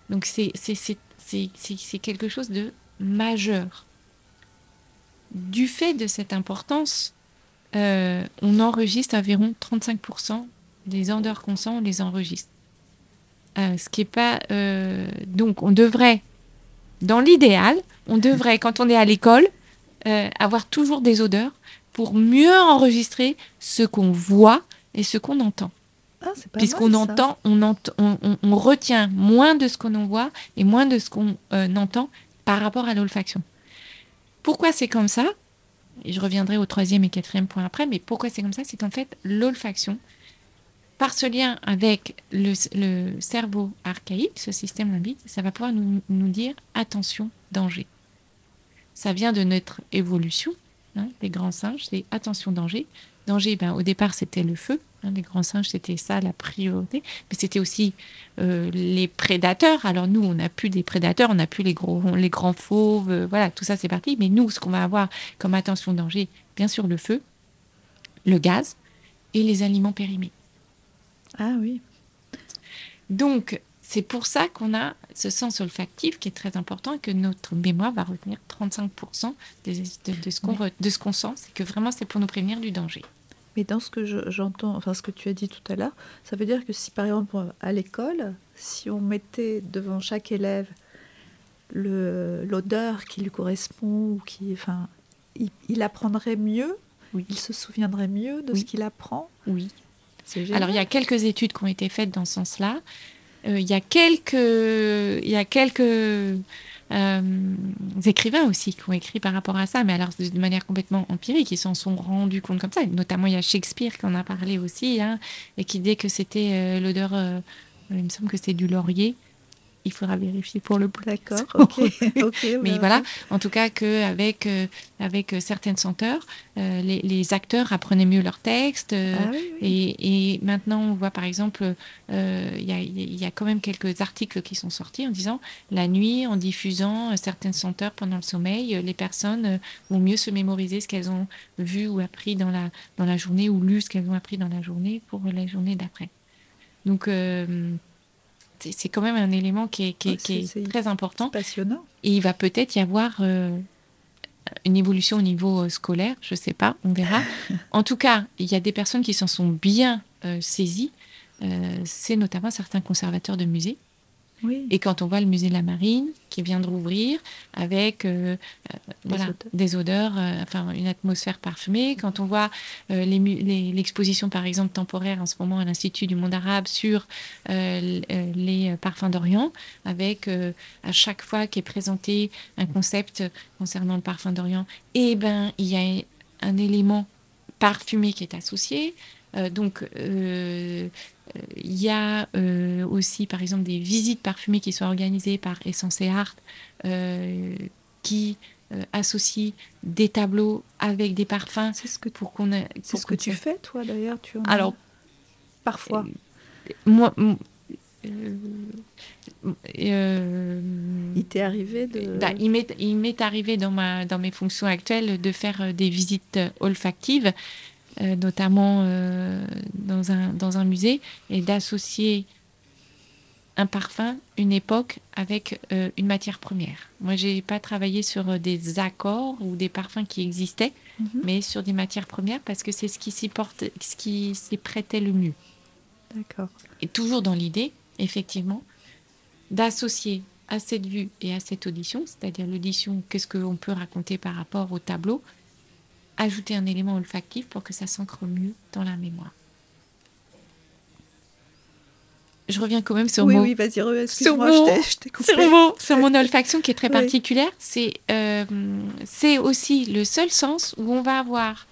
Donc c'est quelque chose de majeur. Du fait de cette importance, euh, on enregistre environ 35% des odeurs qu'on sent, on les enregistre. Euh, ce qui est pas. Euh, donc, on devrait, dans l'idéal, on devrait, quand on est à l'école, avoir toujours des odeurs pour mieux enregistrer ce qu'on voit et ce qu'on entend. Ah, Puisqu'on entend, on, on, retient moins de ce qu'on voit et moins de ce qu'on entend par rapport à l'olfaction. Pourquoi c'est comme ça? Et je reviendrai au troisième et quatrième point après, mais pourquoi c'est comme ça? C'est qu'en fait, l'olfaction, par ce lien avec le, cerveau archaïque, ce système limbique, ça va pouvoir nous, dire attention, danger. Ça vient de notre évolution, hein, les grands singes, c'est attention, danger. Danger, ben, au départ, c'était le feu. Hein, les grands singes, c'était ça la priorité. Mais c'était aussi euh, les prédateurs. Alors nous, on n'a plus des prédateurs, on n'a plus les, gros, les grands fauves. Euh, voilà, tout ça, c'est parti. Mais nous, ce qu'on va avoir comme attention danger, bien sûr, le feu, le gaz et les aliments périmés. Ah oui. Donc, c'est pour ça qu'on a ce sens olfactif qui est très important et que notre mémoire va retenir 35% de, de, ce qu'on sent. C'est que vraiment, c'est pour nous prévenir du danger. Mais dans ce que j'entends, enfin ce que tu as dit tout à l'heure, ça veut dire que si par exemple à l'école, si on mettait devant chaque élève l'odeur qui lui correspond, ou qui, enfin, il, apprendrait mieux, oui. il se souviendrait mieux de ce qu'il apprend. Oui. Alors il y a quelques études qui ont été faites dans ce sens-là. Euh, il y a quelques, il y a quelques euh, écrivains aussi qui ont écrit par rapport à ça, mais alors de manière complètement empirique, ils s'en sont rendus compte comme ça. Notamment, il y a Shakespeare qui en a parlé aussi, hein, et qui dit que c'était euh, l'odeur, il me semble que c'est du laurier, il faudra vérifier pour le coup. D'accord. Mais voilà, en tout cas qu'avec euh, avec euh, certaines senteurs, euh, les, acteurs apprenaient mieux leur texte. Ah et, maintenant, on voit par exemple, il y, a, quand même quelques articles qui sont sortis en disant la nuit, en diffusant certaines senteurs pendant le sommeil, les personnes vont mieux se mémoriser ce qu'elles ont vu ou appris dans la, dans la journée ou lu ce qu'elles ont appris dans la journée pour la journée d'après. Donc, c'est quand même un élément qui est, très important. passionnant. Et il va peut-être y avoir euh, une évolution au niveau euh, scolaire, je ne sais pas, on verra. en tout cas, il y a des personnes qui s'en sont bien euh, saisies. c'est notamment certains conservateurs de musées et quand on voit le musée de la Marine qui vient de rouvrir avec euh, euh, des odeurs, euh, enfin une atmosphère parfumée, quand on voit l'exposition par exemple temporaire en ce moment à l'Institut du monde arabe sur les parfums d'Orient, avec à chaque fois qui est présenté un concept concernant le parfum d'Orient, eh ben il y a un élément parfumé qui est associé. Donc, il y a euh, aussi, par exemple, des visites parfumées qui sont organisées par Essence et Art, euh, qui euh, associent des tableaux avec des parfums. C'est ce que, pour qu'on c'est ce que tu fais, toi, d'ailleurs tu Alors, parfois. moi. il t'est arrivé de. Bah, il m'est arrivé dans, ma, dans mes fonctions actuelles de faire des visites olfactives euh, notamment euh, dans, un, dans un musée, et d'associer un parfum, une époque avec euh, une matière première. Moi, j'ai pas travaillé sur des accords ou des parfums qui existaient, mhm. mais sur des matières premières parce que c'est ce qui s'y porte, ce qui s'y prêtait le mieux. D'accord. Et toujours dans l'idée, effectivement, d'associer à cette vue et à cette audition, c'est-à-dire l'audition, qu'est-ce qu'on peut raconter par rapport au tableau, ajouter un élément olfactif pour que ça s'ancre mieux dans la mémoire. Je reviens quand même sur oui, mon, oui, vas-y, sur, mon, sur, mon, olfaction qui est très particulière. C'est euh, c'est aussi le seul sens où on va avoir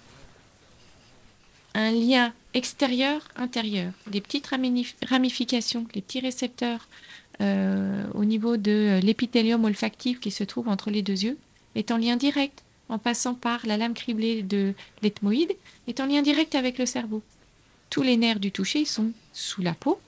un lien extérieur-intérieur. Les petites ramifications, les petits récepteurs au niveau de l'épithélium olfactif qui se trouve entre les deux yeux est en lien direct, en passant par la lame criblée de l'ethmoïde, est en lien direct avec le cerveau. Tous les nerfs du toucher sont sous la peau.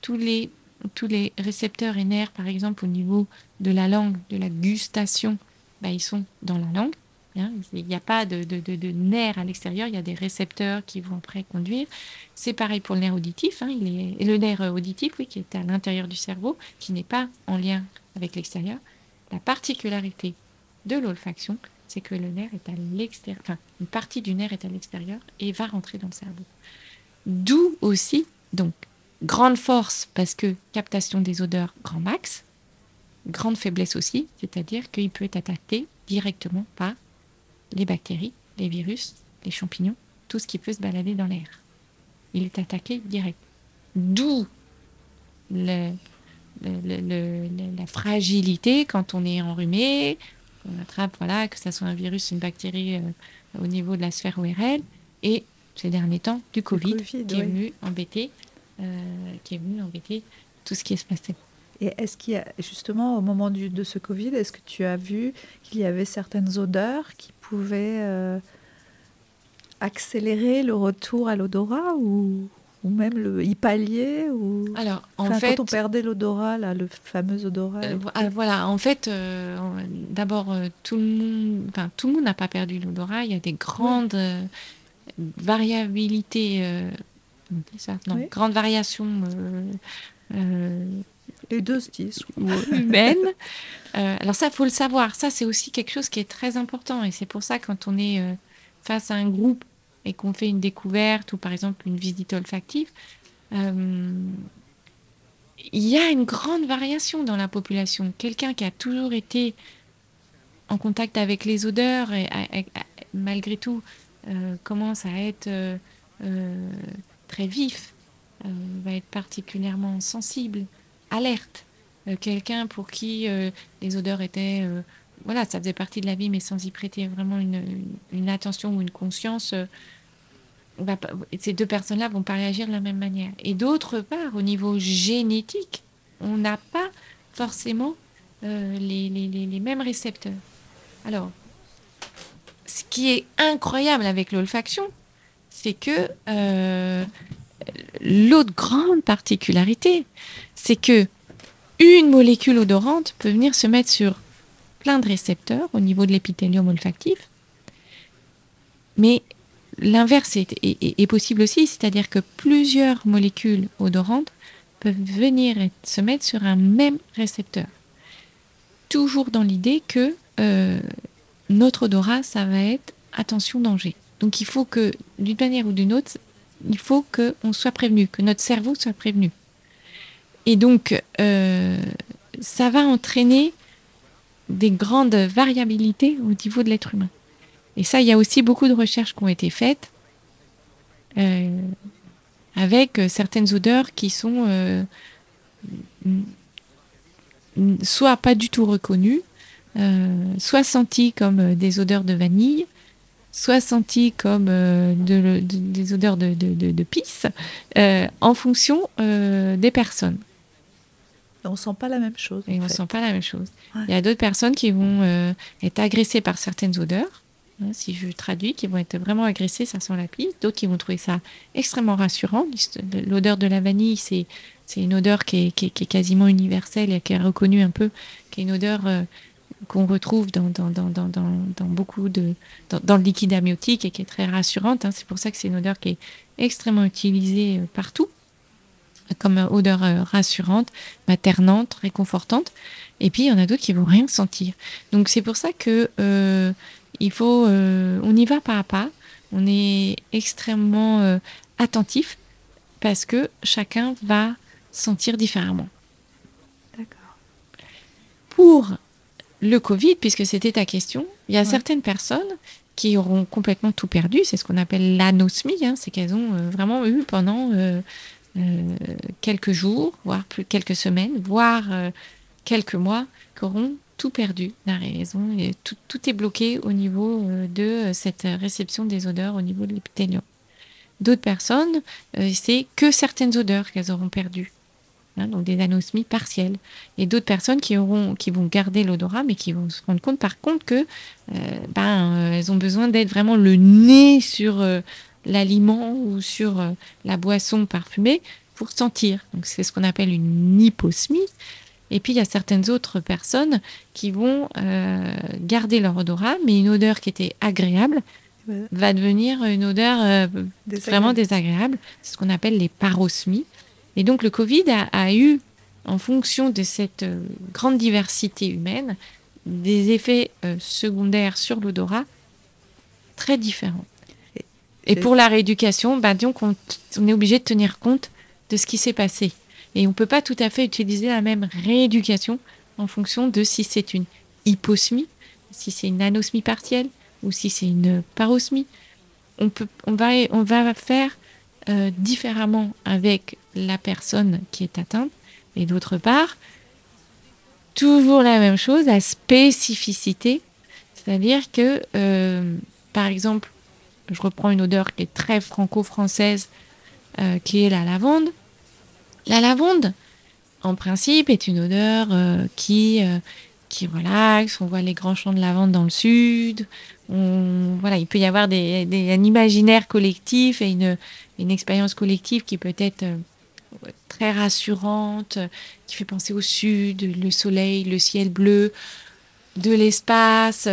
Tous les, tous les récepteurs et nerfs, par exemple, au niveau de la langue, de la gustation, bah, ils sont dans la langue. Hein. Il n'y a pas de, de, nerfs à l'extérieur, il y a des récepteurs qui vont préconduire. C'est pareil pour le nerf auditif. Hein. Il est, le nerf auditif, oui, qui est à l'intérieur du cerveau, qui n'est pas en lien avec l'extérieur. La particularité de l'olfaction, c'est que le nerf est à l'extérieur, enfin, une partie du nerf est à l'extérieur et va rentrer dans le cerveau. D'où aussi, donc, grande force parce que captation des odeurs grand max, grande faiblesse aussi, c'est-à-dire qu'il peut être attaqué directement par les bactéries, les virus, les champignons, tout ce qui peut se balader dans l'air. Il est attaqué direct. D'où la fragilité quand on est enrhumé, on attrape, voilà, que ce soit un virus, une bactérie euh, au niveau de la sphère ORL, et ces derniers temps, du Covid, qui, est venu embêter, euh, qui est venu embêter tout ce qui est se passé. Et est-ce qu'il y a, justement, au moment du, de ce Covid, est-ce que tu as vu qu'il y avait certaines odeurs qui pouvaient euh, accélérer le retour à l'odorat ou, ou même le y pallier ou alors en fait quand on perdait l'odorat là le fameux odorat euh, ah, voilà en fait d'abord tout le monde enfin tout le monde n'a pas perdu l'odorat il y a des grandes variabilité, euh, ça, non, grande variation euh, euh, les deux styles humaine. alors ça, faut le savoir. Ça, c'est aussi quelque chose qui est très important. Et c'est pour ça, quand on est face à un groupe et qu'on fait une découverte ou par exemple une visite olfactive, il y a une grande variation dans la population. Quelqu'un qui a toujours été en contact avec les odeurs malgré tout euh, commence à être euh, euh, très vif, va être particulièrement sensible, alerte. Quelqu'un pour qui les odeurs étaient voilà, ça faisait partie de la vie, mais sans y prêter vraiment une, attention ou une conscience, ces deux personnes-là vont pas réagir de la même manière. Et d'autre part, au niveau génétique, on n'a pas forcément les, les, mêmes récepteurs. Alors, ce qui est incroyable avec l'olfaction, c'est que euh, l'autre grande particularité, c'est que une molécule odorante peut venir se mettre sur plein de récepteurs au niveau de l'épithélium olfactif, mais l'inverse est, possible aussi, c'est-à-dire que plusieurs molécules odorantes peuvent venir se mettre sur un même récepteur. Toujours dans l'idée que euh, notre odorat, ça va être attention danger. Donc il faut que, d'une manière ou d'une autre, il faut qu'on soit prévenu, que notre cerveau soit prévenu. Et donc, euh, ça va entraîner des grandes variabilités au niveau de l'être humain. Et ça, il y a aussi beaucoup de recherches qui ont été faites euh, avec certaines odeurs qui sont euh, soit pas du tout reconnues, euh, soit sentis comme euh, des odeurs de vanille, soit sentis comme euh, des odeurs de, de, pisse, en fonction des personnes. on sent pas la même chose. Et on sent pas la même chose. Il y a d'autres personnes qui vont être agressées par certaines odeurs. Hein, si je traduis, qui vont être vraiment agressées, ça sent la pisse. D'autres qui vont trouver ça extrêmement rassurant. L'odeur de la vanille, c'est une odeur qui est, qui, est, quasiment universelle et qui est reconnue un peu, qui est une odeur qu'on retrouve dans, dans, dans, dans, beaucoup de. Dans, le liquide amniotique et qui est très rassurante. Hein. C'est pour ça que c'est une odeur qui est extrêmement utilisée euh, partout, comme odeur euh, rassurante, maternante, réconfortante. Et puis il y en a d'autres qui vont rien sentir. Donc c'est pour ça que euh, il faut, on y va pas à pas. On est extrêmement attentif parce que chacun va sentir différemment. D'accord. Pour le Covid, puisque c'était ta question, il y a certaines personnes qui auront complètement tout perdu. C'est ce qu'on appelle l'anosmie. Hein. c'est qu'elles ont euh, vraiment eu pendant euh, euh, quelques jours, voire plus quelques semaines, voire quelques mois, qu'auront tout perdu la raison. Tout, tout, est bloqué au niveau de cette réception des odeurs au niveau de l'épithélium. D'autres personnes, c'est que certaines odeurs qu'elles auront perdues. hein, donc des anosmies partielles. Et d'autres personnes qui, auront, qui vont garder l'odorat, mais qui vont se rendre compte par contre que euh, ben, euh, elles ont besoin d'être vraiment le nez sur euh, l'aliment ou sur la boisson parfumée pour sentir. Donc c'est ce qu'on appelle une hyposmie. Et puis il y a certaines autres personnes qui vont garder leur odorat, mais une odeur qui était agréable va devenir une odeur vraiment désagréable. C'est ce qu'on appelle les parosmies. Et donc le Covid a, eu, en fonction de cette euh, grande diversité humaine, des effets euh, secondaires sur l'odorat très différents. Et, pour la rééducation, bah, donc on, est obligé de tenir compte de ce qui s'est passé. Et on ne peut pas tout à fait utiliser la même rééducation en fonction de si c'est une hyposmie, si c'est une anosmie partielle ou si c'est une parosmie. On, peut, on, va, on va faire euh, différemment avec la personne qui est atteinte. Et d'autre part, toujours la même chose, la spécificité. C'est-à-dire que, euh, par exemple, je reprends une odeur qui est très franco-française, euh, qui est la lavande. La lavande, en principe, est une odeur qui, qui relaxe. On voit les grands champs de lavande dans le sud. On, voilà, il peut y avoir un imaginaire collectif et une, une expérience collective qui peut être euh, très rassurante, qui fait penser au sud, le soleil, le ciel bleu, de l'espace.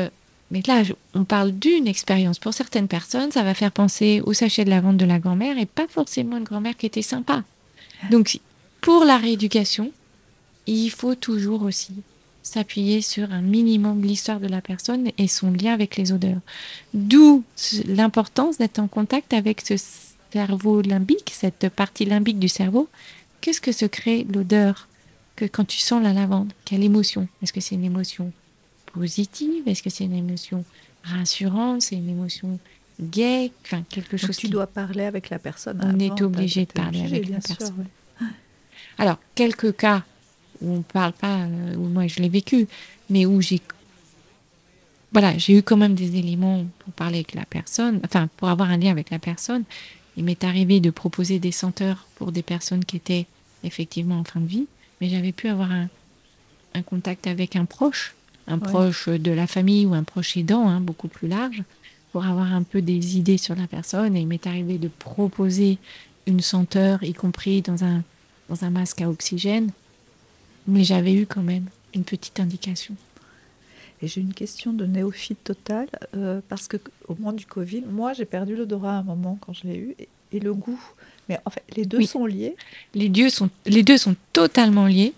Mais là, on parle d'une expérience. Pour certaines personnes, ça va faire penser au sachet de la vente de la grand-mère et pas forcément une grand-mère qui était sympa. Donc, pour la rééducation, il faut toujours aussi s'appuyer sur un minimum l'histoire de la personne et son lien avec les odeurs. D'où l'importance d'être en contact avec ce cerveau limbique, cette partie limbique du cerveau, qu'est-ce que se crée l'odeur que quand tu sens la lavande? Quelle émotion? Est-ce que c'est une émotion positive? Est-ce que c'est une émotion rassurante? C'est une émotion Enfin, quelque chose. tu dois parler avec la personne. On est obligé de parler avec la personne. Alors, quelques cas où on ne parle pas, euh, où moi je l'ai vécu, mais où j'ai voilà, j'ai eu quand même des éléments pour parler avec la personne, enfin pour avoir un lien avec la personne, il m'est arrivé de proposer des senteurs pour des personnes qui étaient effectivement en fin de vie, mais j'avais pu avoir un, contact avec un proche, un proche de la famille ou un proche aidant, hein, beaucoup plus large, pour avoir un peu des idées sur la personne. Et il m'est arrivé de proposer une senteur, y compris dans un, dans un masque à oxygène, mais j'avais eu quand même une petite indication. Et j'ai une question de néophyte total, euh, parce que au moment du Covid, moi j'ai perdu l'odorat à un moment quand je l'ai eu, et, le goût. Mais en fait, les deux sont liés. Les deux sont, les deux sont totalement liés,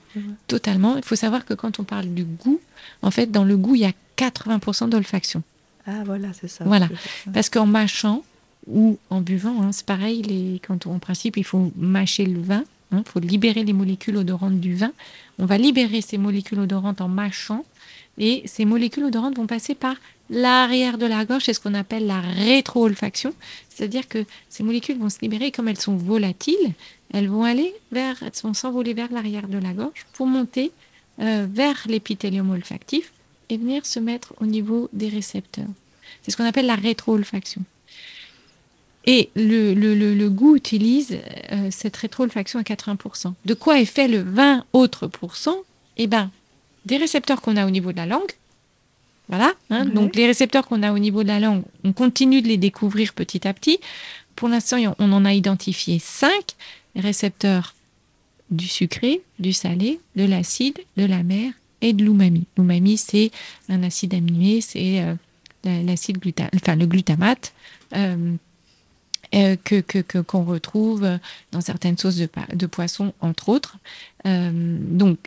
totalement. Il faut savoir que quand on parle du goût, en fait, dans le goût, il y a 80% d'olfaction. Ah voilà, c'est ça. Voilà, parce qu'en mâchant ou en buvant, hein, c'est pareil. Les, quand en principe, il faut mâcher le vin. Il hein, faut libérer les molécules odorantes du vin. On va libérer ces molécules odorantes en mâchant et ces molécules odorantes vont passer par l'arrière de la gorge, c'est ce qu'on appelle la rétro-olfaction. C'est-à-dire que ces molécules vont se libérer, comme elles sont volatiles, elles vont aller vers, elles vont s'envoler vers l'arrière de la gorge pour monter euh, vers l'épithélium olfactif et venir se mettre au niveau des récepteurs. C'est ce qu'on appelle la rétro-olfaction. Et le, le, goût utilise euh, cette rétro-olfaction à 80%. De quoi est fait le 20 autres Eh bien, des récepteurs qu'on a au niveau de la langue. Voilà. Hein. Donc les récepteurs qu'on a au niveau de la langue, on continue de les découvrir petit à petit. Pour l'instant, on en a identifié cinq récepteurs du sucré, du salé, de l'acide, de la mer et de l'umami. L'umami, c'est un acide aminé, c'est euh, l'acide enfin le glutamate. Euh, euh, que qu'on retrouve dans certaines sauces de, de poisson, entre autres. donc,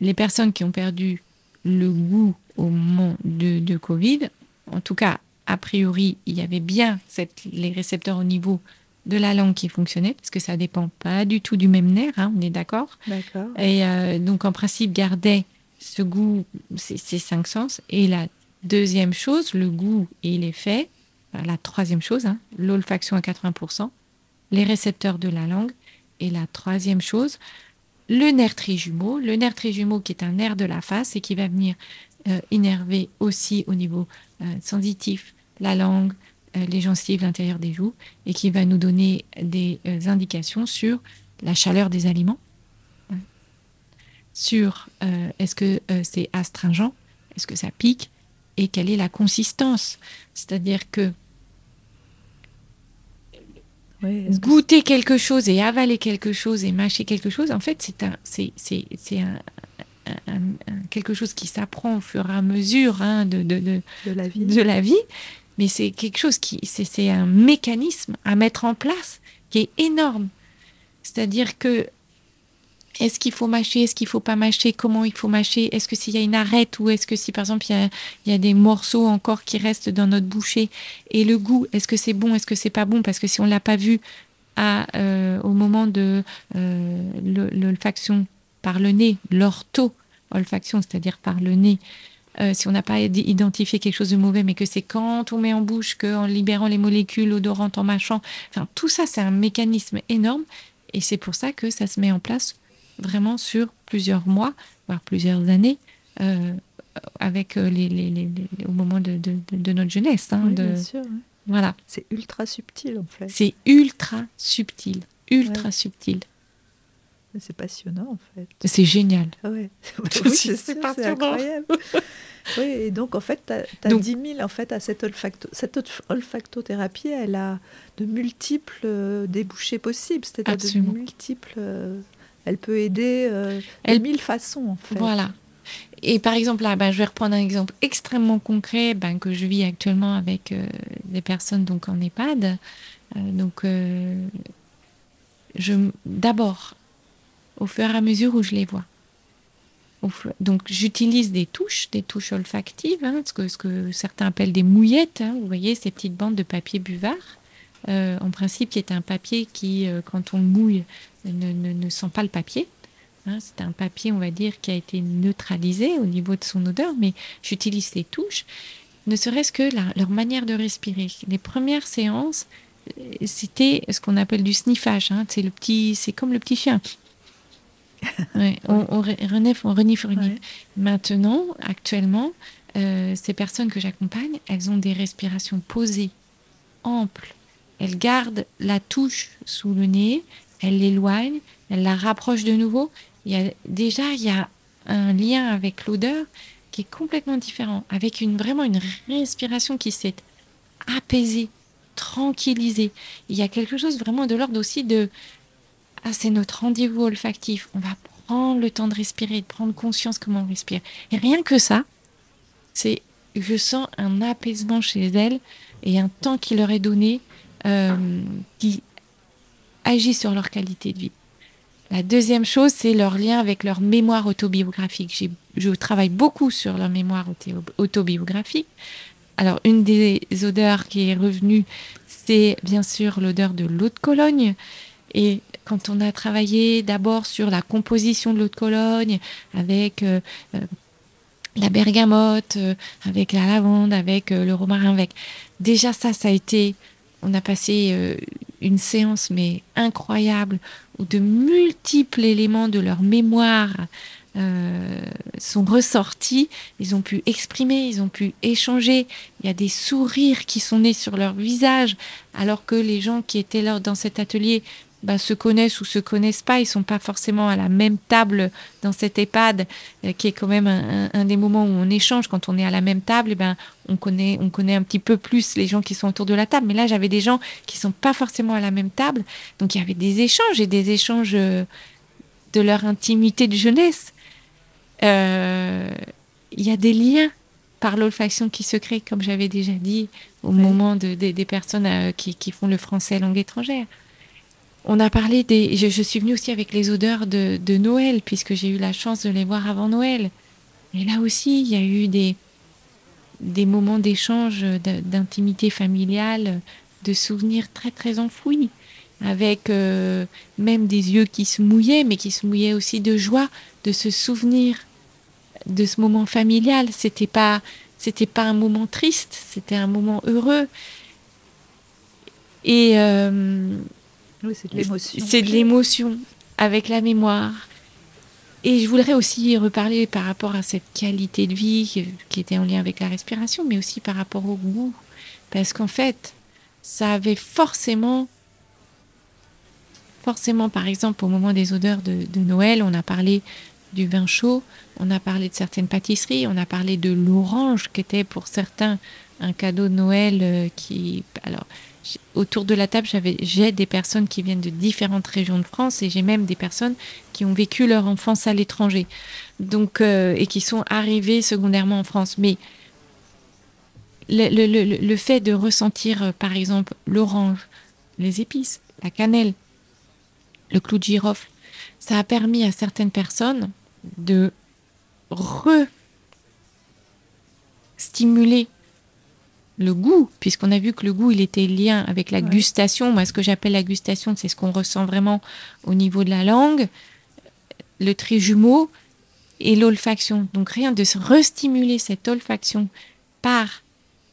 les personnes qui ont perdu le goût au moment de, Covid, en tout cas, a priori, il y avait bien les récepteurs au niveau de la langue qui fonctionnaient, parce que ça dépend pas du tout du même nerf, hein, on est d'accord. D'accord. Et euh, donc, en principe, garder ce goût, ces, cinq sens. Et la deuxième chose, le goût et l'effet. La troisième chose, hein, l'olfaction à 80%, les récepteurs de la langue. Et la troisième chose, le nerf trijumeau, le nerf trijumeau qui est un nerf de la face et qui va venir euh, innerver aussi au niveau euh, sensitif la langue, euh, les gencives, l'intérieur des joues, et qui va nous donner des indications sur la chaleur des aliments. sur euh, est-ce que euh, c'est astringent, est-ce que ça pique, et quelle est la consistance. C'est-à-dire que goûter quelque chose et avaler quelque chose et mâcher quelque chose, en fait, c'est un, c'est, c'est, c'est un, quelque chose qui s'apprend au fur et à mesure hein, de, de, de, la vie. de la vie, mais c'est quelque chose qui, c'est, un mécanisme à mettre en place qui est énorme. C'est-à-dire que est-ce qu'il faut mâcher, est-ce qu'il faut pas mâcher, comment il faut mâcher, est-ce que s'il y a une arête ou est-ce que si par exemple il y, a, y, a, des morceaux encore qui restent dans notre bouchée et le goût, est-ce que c'est bon, est-ce que c'est pas bon? Parce que si on l'a pas vu euh, au moment de euh, l'olfaction par le nez, l'ortho-olfaction, c'est-à-dire par le nez, euh, si on n'a pas identifié quelque chose de mauvais, mais que c'est quand on met en bouche, qu'en libérant les molécules odorantes, en mâchant, enfin tout ça c'est un mécanisme énorme et c'est pour ça que ça se met en place vraiment sur plusieurs mois, voire plusieurs années, euh, avec euh, les, les, les, au moment de, de, de notre jeunesse. Hein, oui, de, bien sûr. Voilà. C'est ultra subtil en fait. C'est ultra subtil, ultra ouais. subtil. C'est passionnant en fait. C'est génial. Ah ouais. oui, c'est incroyable. oui, et donc en fait, tu as, 10 000 en fait à cette, olfacto cette olfactothérapie, elle a de multiples euh, débouchés possibles, c'est-à-dire de multiples. Euh, elle peut aider euh, elle, de mille façons en fait. Voilà. Et par exemple, là, ben, je vais reprendre un exemple extrêmement concret ben, que je vis actuellement avec euh, des personnes donc, en EHPAD. Euh, donc, euh, d'abord, au fur et à mesure où je les vois. Donc, j'utilise des touches, des touches olfactives, hein, ce, que, ce, que, certains appellent des mouillettes. Hein, vous voyez, ces petites bandes de papier buvard. Euh, en principe, qui est un papier qui, euh, quand on mouille, ne, ne, sent pas le papier. Hein, c'est un papier, on va dire, qui a été neutralisé au niveau de son odeur, mais j'utilise ces touches, ne serait-ce que la, leur manière de respirer. Les premières séances, c'était ce qu'on appelle du sniffage. C'est le petit, c'est comme le petit chien. Ouais, on, on, renifle, on renifle. Ouais. Maintenant, actuellement, euh, ces personnes que j'accompagne, elles ont des respirations posées, amples. Elles gardent la touche sous le nez, elles l'éloignent, elles la rapprochent de nouveau. Il y a, déjà, il y a un lien avec l'odeur qui est complètement différent, avec une, vraiment une respiration qui s'est apaisée, tranquillisée. Il y a quelque chose vraiment de l'ordre aussi de ah, c'est notre rendez-vous olfactif. On va prendre le temps de respirer, de prendre conscience comment on respire. Et rien que ça, c'est, je sens un apaisement chez elles et un temps qui leur est donné euh, qui agit sur leur qualité de vie. La deuxième chose, c'est leur lien avec leur mémoire autobiographique. Je travaille beaucoup sur leur mémoire autobiographique. Alors, une des odeurs qui est revenue, c'est bien sûr l'odeur de l'eau de Cologne. Et quand on a travaillé d'abord sur la composition de l'eau de Cologne avec euh, euh, la bergamote, euh, avec la lavande, avec le romarin, avec déjà ça, ça a été, on a passé une séance mais incroyable où de multiples éléments de leur mémoire sont ressortis, ils ont pu exprimer, ils ont pu échanger. Il y a des sourires qui sont nés sur leur visage, alors que les gens qui étaient là dans cet atelier bah, se connaissent ou se connaissent pas, ils sont pas forcément à la même table dans cet EHPAD, euh, qui est quand même un, un, un, des moments où on échange. Quand on est à la même table, et eh ben on connaît, on connaît un petit peu plus les gens qui sont autour de la table. Mais là, j'avais des gens qui sont pas forcément à la même table, donc il y avait des échanges et des échanges euh, de leur intimité de jeunesse. Euh, il y a des liens par l'olfaction qui se créent, comme j'avais déjà dit, au oui. moment de, de, des personnes qui, qui font le français langue étrangère. On a parlé des. Je, suis venue aussi avec les odeurs de, de Noël, puisque j'ai eu la chance de les voir avant Noël. Et là aussi, il y a eu des, des moments d'échange, d'intimité familiale, de souvenirs très, très enfouis, avec euh, même des yeux qui se mouillaient, mais qui se mouillaient aussi de joie, de se souvenir de ce moment familial. C'était pas. C'était pas un moment triste, c'était un moment heureux. Et euh, oui, c'est de l'émotion. C'est de l'émotion avec la mémoire. Et je voudrais aussi reparler par rapport à cette qualité de vie qui, qui était en lien avec la respiration, mais aussi par rapport au goût. Parce qu'en fait, ça avait forcément, forcément, par exemple, au moment des odeurs de, de Noël, on a parlé du vin chaud, on a parlé de certaines pâtisseries, on a parlé de l'orange qui était pour certains un cadeau de Noël euh, qui... Alors, autour de la table, j'ai des personnes qui viennent de différentes régions de France et j'ai même des personnes qui ont vécu leur enfance à l'étranger, donc euh, et qui sont arrivées secondairement en France. Mais le, le, le, fait de ressentir, euh, par exemple, l'orange, les épices, la cannelle, le clou de girofle, ça a permis à certaines personnes de re-stimuler le goût, puisqu'on a vu que le goût, il était lié avec la gustation. Moi, ce que j'appelle la gustation, c'est ce qu'on ressent vraiment au niveau de la langue, le trijumeau et l'olfaction. Donc, rien de se restimuler cette olfaction par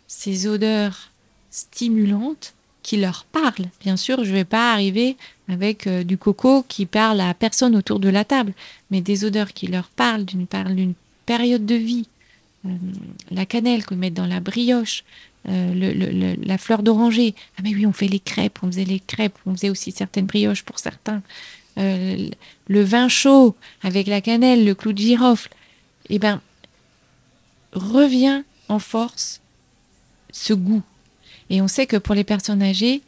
ces odeurs stimulantes qui leur parlent. Bien sûr, je ne vais pas arriver avec euh, du coco qui parle à personne autour de la table, mais des odeurs qui leur parlent d'une période de vie. Euh, la cannelle qu'on met dans la brioche, euh, la fleur d'oranger. Ah mais oui, on fait les crêpes, on faisait les crêpes, on faisait aussi certaines brioches pour certains. le vin chaud avec la cannelle, le clou de girofle. Eh ben, revient en force ce goût. Et on sait que pour les personnes âgées,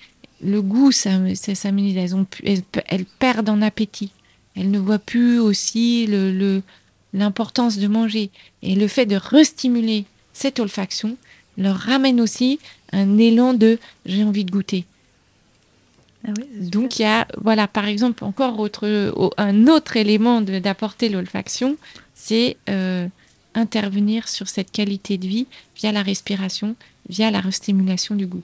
le goût, ça, ça, elles, ont, elles, elles, perdent en appétit. Elles ne voient plus aussi le, l'importance de manger. Et le fait de restimuler cette olfaction leur ramène aussi un élan de j'ai envie de goûter. Ah Donc il y a, voilà, par exemple, encore autre, un autre élément d'apporter l'olfaction, c'est euh, intervenir sur cette qualité de vie via la respiration, via la restimulation du goût.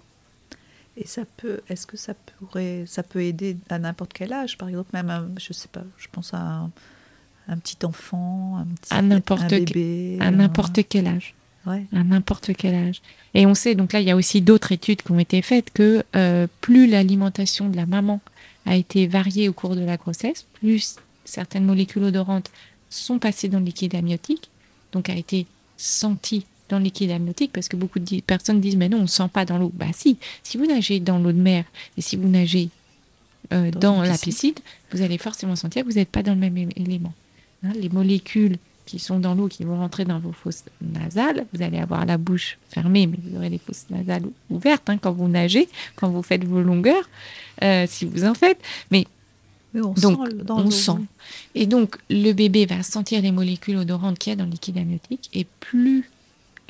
Et ça peut, est-ce que ça pourrait, ça peut aider à n'importe quel âge, par exemple, même, je sais pas, je pense à un, petit enfant, un petit à n'importe bébé, à n'importe quel âge. Ouais. À n'importe quel âge. Et on sait, donc là, il y a aussi d'autres études qui ont été faites que euh, plus l'alimentation de la maman a été variée au cours de la grossesse, plus certaines molécules odorantes sont passées dans le liquide amniotique, donc a été sentie dans le liquide amniotique parce que beaucoup de personnes disent mais non on ne sent pas dans l'eau. Bah si, si vous nagez dans l'eau de mer et si vous nagez euh, dans, la piscine, vous allez forcément sentir que vous n'êtes pas dans le même élément. Hein, les molécules qui sont dans l'eau, qui vont rentrer dans vos fosses nasales, vous allez avoir la bouche fermée, mais vous aurez les fosses nasales ouvertes hein, quand vous nagez, quand vous faites vos longueurs, euh, si vous en faites. Mais on donc, sent on sent. Et donc, le bébé va sentir les molécules odorantes qu'il y a dans le liquide amniotique. Et plus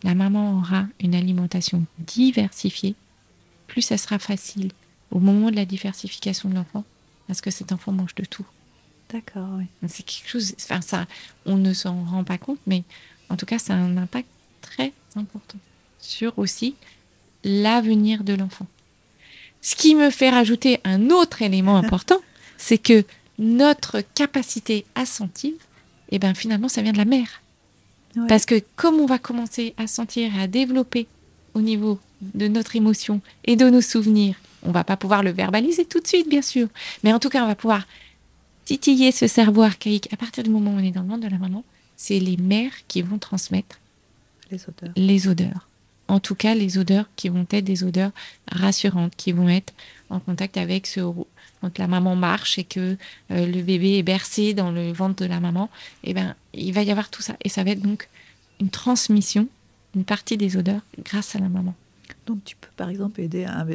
la maman aura une alimentation diversifiée, plus ça sera facile au moment de la diversification de l'enfant, parce que cet enfant mange de tout. D'accord, oui. C'est quelque chose, enfin ça, on ne s'en rend pas compte, mais en tout cas, ça a un impact très important sur aussi l'avenir de l'enfant. Ce qui me fait rajouter un autre élément important, c'est que notre capacité à sentir, eh ben finalement, ça vient de la mère. Parce que comme on va commencer à sentir et à développer au niveau de notre émotion et de nos souvenirs, on va pas pouvoir le verbaliser tout de suite, bien sûr, mais en tout cas, on va pouvoir titiller ce cerveau archaïque à partir du moment où on est dans le monde de la maman. C'est les mères qui vont transmettre les odeurs. les odeurs. En tout cas, les odeurs qui vont être des odeurs rassurantes, qui vont être en contact avec ce quand la maman marche et que euh, le bébé est bercé dans le ventre de la maman, eh ben, il va y avoir tout ça. Et ça va être donc une transmission, une partie des odeurs grâce à la maman. Donc tu peux par exemple aider un,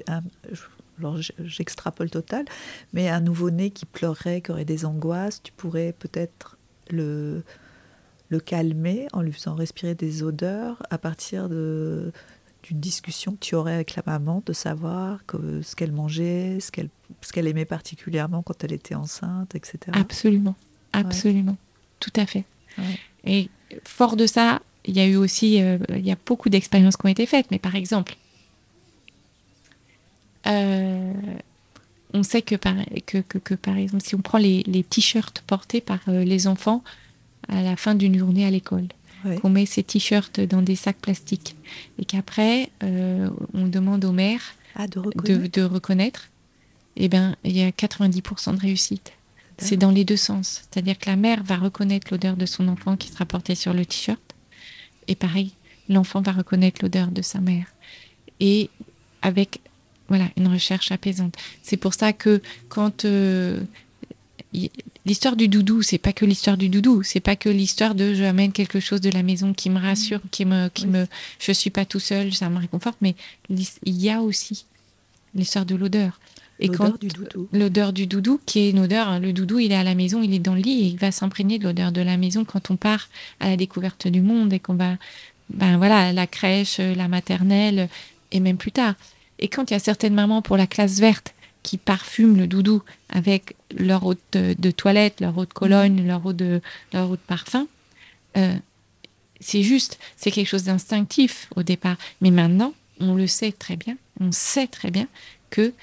alors j'extrapole total, mais un nouveau-né qui pleurerait, qui aurait des angoisses, tu pourrais peut-être le, le calmer en lui faisant respirer des odeurs à partir de, d'une discussion que tu aurais avec la maman, de savoir que, ce qu'elle mangeait, ce qu'elle, ce qu'elle aimait particulièrement quand elle était enceinte, etc. Absolument, absolument, tout à fait. Et fort de ça, il y a eu aussi, euh, il y a beaucoup d'expériences qui ont été faites, mais par exemple, euh, on sait que par, que, que, par exemple, si on prend les, les t-shirts portés par euh, les enfants à la fin d'une journée à l'école, qu'on met ces t-shirts dans des sacs plastiques et qu'après euh, on demande aux mères ah, de, reconnaître. de, reconnaître, eh ben il y a 90% de réussite. C'est dans les deux sens. C'est-à-dire que la mère va reconnaître l'odeur de son enfant qui sera porté sur le t-shirt. Et pareil, l'enfant va reconnaître l'odeur de sa mère. Et avec voilà une recherche apaisante. C'est pour ça que quand euh, l'histoire du doudou, c'est pas que l'histoire du doudou, c'est pas que l'histoire de je amène quelque chose de la maison qui me rassure, qui me, qui me, je suis pas tout seul, ça me réconforte, mais il y a aussi l'histoire de l'odeur. Et l'odeur du doudou. L'odeur du doudou, qui est une odeur. Hein, le doudou, il est à la maison, il est dans le lit et il va s'imprégner de l'odeur de la maison quand on part à la découverte du monde et qu'on va, ben voilà, la crèche, la maternelle et même plus tard. Et quand il y a certaines mamans pour la classe verte qui parfument le doudou avec leur eau de, toilette, leur eau de cologne, leur eau de, leur eau de parfum, euh, c'est juste, c'est quelque chose d'instinctif au départ. Mais maintenant, on le sait très bien, on sait très bien que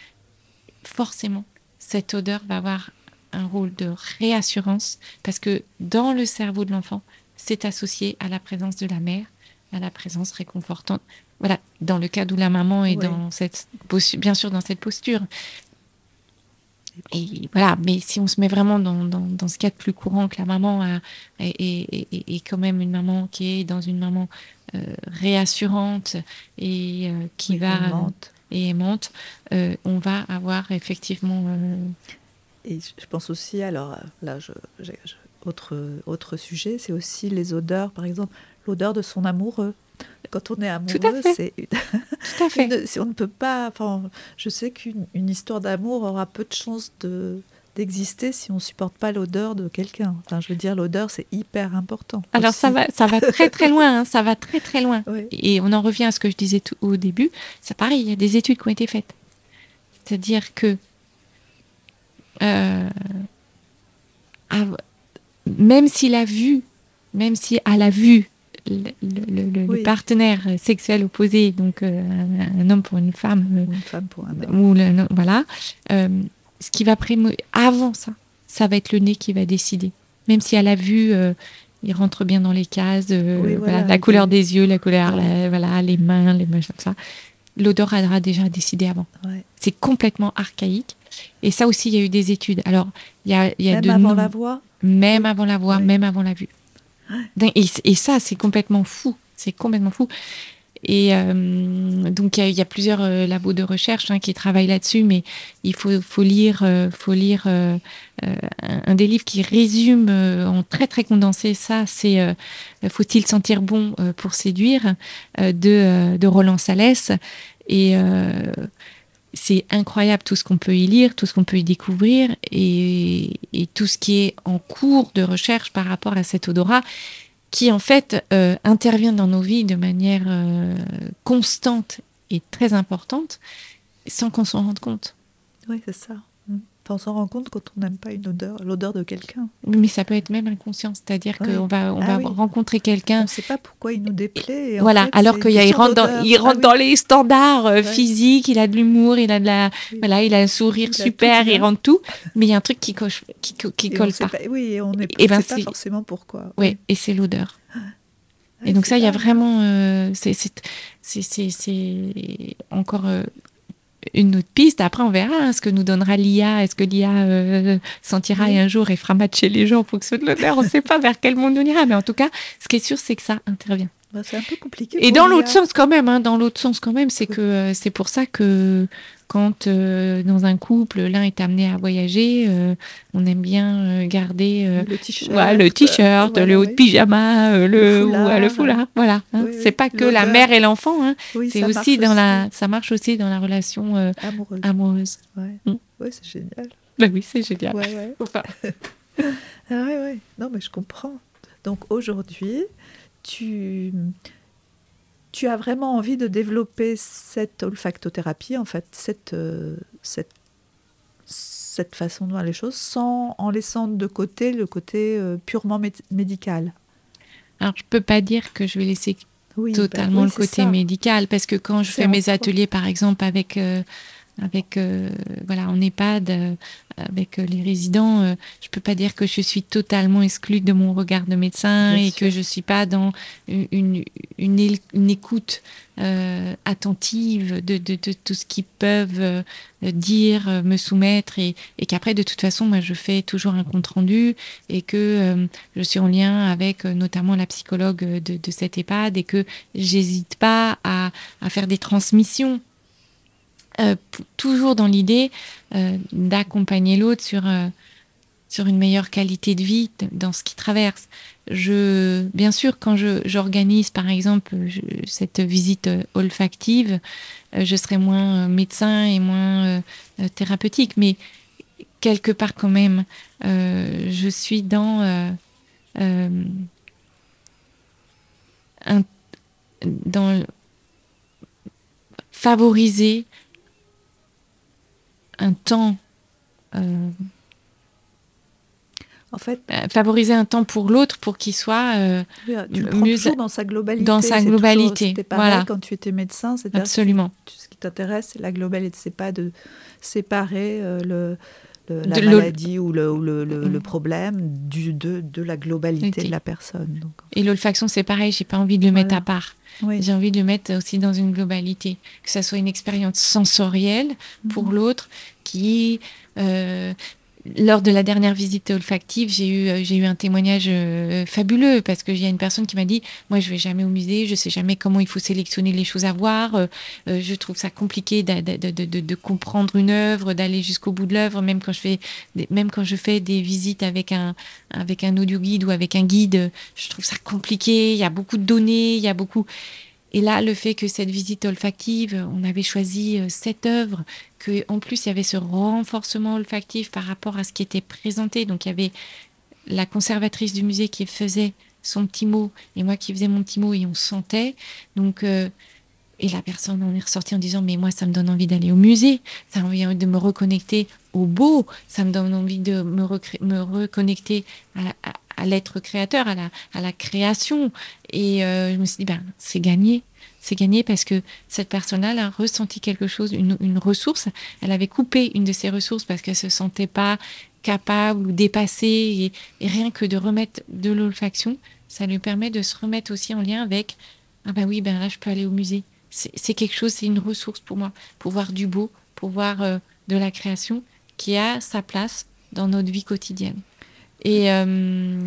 forcément, cette odeur va avoir un rôle de réassurance parce que dans le cerveau de l'enfant, c'est associé à la présence de la mère, à la présence réconfortante. Voilà, dans le cas où la maman est dans cette posture, bien sûr dans cette posture. Et voilà, mais si on se met vraiment dans, dans, ce cadre plus courant que la maman est, quand même une maman qui est dans une maman euh, réassurante et euh, qui va et aimante, euh, on va avoir effectivement. Et je pense aussi, alors là, je, autre, autre sujet, c'est aussi les odeurs, par exemple, l'odeur de son amoureux. Quand on est amoureux, c'est. Tout à fait. si on ne peut pas. Enfin, je sais qu'une histoire d'amour aura peu de chances de d'exister si on supporte pas l'odeur de quelqu'un. Enfin, je veux dire, l'odeur, c'est hyper important. Alors ça va, ça va très très loin, hein, ça va très très loin. Et on en revient à ce que je disais tout, au début. C'est pareil, il y a des études qui ont été faites. C'est-à-dire que euh, même s'il a vu, même si à la vue, le, partenaire sexuel opposé, donc euh, un, homme pour une femme, ou une femme pour un homme, voilà, euh, ce qui va primer avant ça, ça va être le nez qui va décider. Même si à la vue, euh, il rentre bien dans les cases, euh, la couleur des yeux, la couleur, voilà, les mains, les machins, ça. L'odeur aura déjà décidé avant. C'est complètement archaïque. Et ça aussi, il y a eu des études. Alors, il y a, y a même avant la voix? Même avant la voix, même avant la vue. Et, ça, c'est complètement fou. C'est complètement fou. Et euh, donc il y, a plusieurs euh, labos de recherche hein, qui travaillent là-dessus, mais il faut, lire, euh, faut lire un, des livres qui résume en très très condensé ça. C'est Faut-il sentir bon pour séduire de, de Roland Salès. Et c'est incroyable tout ce qu'on peut y lire, tout ce qu'on peut y découvrir et, tout ce qui est en cours de recherche par rapport à cet odorat qui en fait euh, intervient dans nos vies de manière euh, constante et très importante sans qu'on s'en rende compte. Oui, c'est ça on s'en rend compte quand on n'aime pas une odeur, l'odeur de quelqu'un. Mais ça peut être même inconscient, c'est-à-dire qu'on va, on ah va rencontrer quelqu'un. On ne sait pas pourquoi il nous déplaît. Voilà, alors qu'il rentre, dans, il rentre ah dans les standards euh, physiques, il a de l'humour, il a de la, voilà, il a un sourire super, il rentre tout, mais il y a un truc qui coche, qui, qui colle pas. Oui, et on n'est ben, pas forcément pourquoi. Oui, et c'est l'odeur. Ah. Et donc ça, il y a vraiment, euh, c'est encore euh, une autre piste. Après, on verra hein, ce que nous donnera l'IA. Est-ce que l'IA euh, sentira et un jour et fera matcher les gens en fonction de l'odeur On ne sait pas vers quel monde on ira. Mais en tout cas, ce qui est sûr, c'est que ça intervient. Bah, c'est un peu compliqué. Et dans l'autre sens quand même, hein, dans l'autre sens quand même, c'est que euh, c'est pour ça que quand euh, dans un couple l'un est amené à voyager, euh, on aime bien garder le t-shirt, le, t-shirt, le haut de pyjama, le, le foulard, voilà. Hein. c'est pas que la mère et l'enfant, hein. c'est aussi dans la, ça marche aussi dans la relation amoureuse. amoureuse. Mm. Ouais, c'est génial. Bah oui, c'est génial. Ouais, ouais. enfin. ah ouais, ouais. Non, mais je comprends. Donc aujourd'hui, tu, tu as vraiment envie de développer cette olfactothérapie, en fait, cette, euh, cette, cette façon de voir les choses, sans, en laissant de côté le côté euh, purement médical? Alors, je ne peux pas dire que je vais laisser bah totalement le côté médical, parce que quand je fais mes ateliers, par exemple, avec... Euh, avec euh, voilà en EHPAD euh, avec euh, les résidents je je peux pas dire que je suis totalement exclue de mon regard de médecin et que je suis pas dans une, une, écoute attentive de, de, tout ce qu'ils peuvent dire me soumettre et, et qu'après de toute façon moi je fais toujours un compte rendu et que je suis en lien avec notamment la psychologue de, de cette EHPAD et que j'hésite pas à, à faire des transmissions euh, toujours dans l'idée euh, d'accompagner l'autre sur, euh, sur une meilleure qualité de vie dans ce qui traverse. Je, bien sûr, quand j'organise, par exemple, cette visite olfactive, je serai moins médecin et moins thérapeutique, mais quelque part quand même, je suis dans dans favoriser un temps euh, en fait, euh, favoriser un temps pour l'autre pour qu'il soit euh, tu le mieux dans sa globalité. Dans sa globalité. C'était pareil voilà. quand tu étais médecin. Absolument. Ce qui t'intéresse, c'est la globalité. C'est pas de séparer le, la maladie ou le, le, le, problème du, de, de la globalité de la personne. Et l'olfaction, c'est pareil. J'ai pas envie de le mettre à part. J'ai envie de le mettre aussi dans une globalité, que ça soit une expérience sensorielle pour mm. l'autre qui euh, lors de la dernière visite olfactive, j'ai eu, euh, eu un témoignage euh, fabuleux parce qu'il y a une personne qui m'a dit Moi, je vais jamais au musée, je sais jamais comment il faut sélectionner les choses à voir. Euh, je trouve ça compliqué de, de comprendre une œuvre, d'aller jusqu'au bout de l'œuvre, même quand je fais, même quand je fais des visites avec un, avec un audio guide ou avec un guide, je trouve ça compliqué. Il y a beaucoup de données, il y a beaucoup. Et là, le fait que cette visite olfactive, on avait choisi cette œuvre en plus il y avait ce renforcement olfactif par rapport à ce qui était présenté. Donc il y avait la conservatrice du musée qui faisait son petit mot et moi qui faisais mon petit mot et on sentait. Donc euh, et la personne en est ressortie en disant mais moi ça me donne envie d'aller au musée, ça me donne envie de me reconnecter au beau, ça me donne envie de me, me reconnecter à, l'être créateur, à la, à création. Et euh, je me suis dit ben c'est gagné c'est gagné parce que cette personne-là a ressenti quelque chose, une, ressource. Elle avait coupé une de ses ressources parce qu'elle se sentait pas capable ou dépassée. Et, rien que de remettre de l'olfaction, ça lui permet de se remettre aussi en lien avec ah ben oui, ben là, je peux aller au musée. C'est quelque chose, c'est une ressource pour moi, pour voir du beau, pour voir euh, de la création qui a sa place dans notre vie quotidienne. Et euh,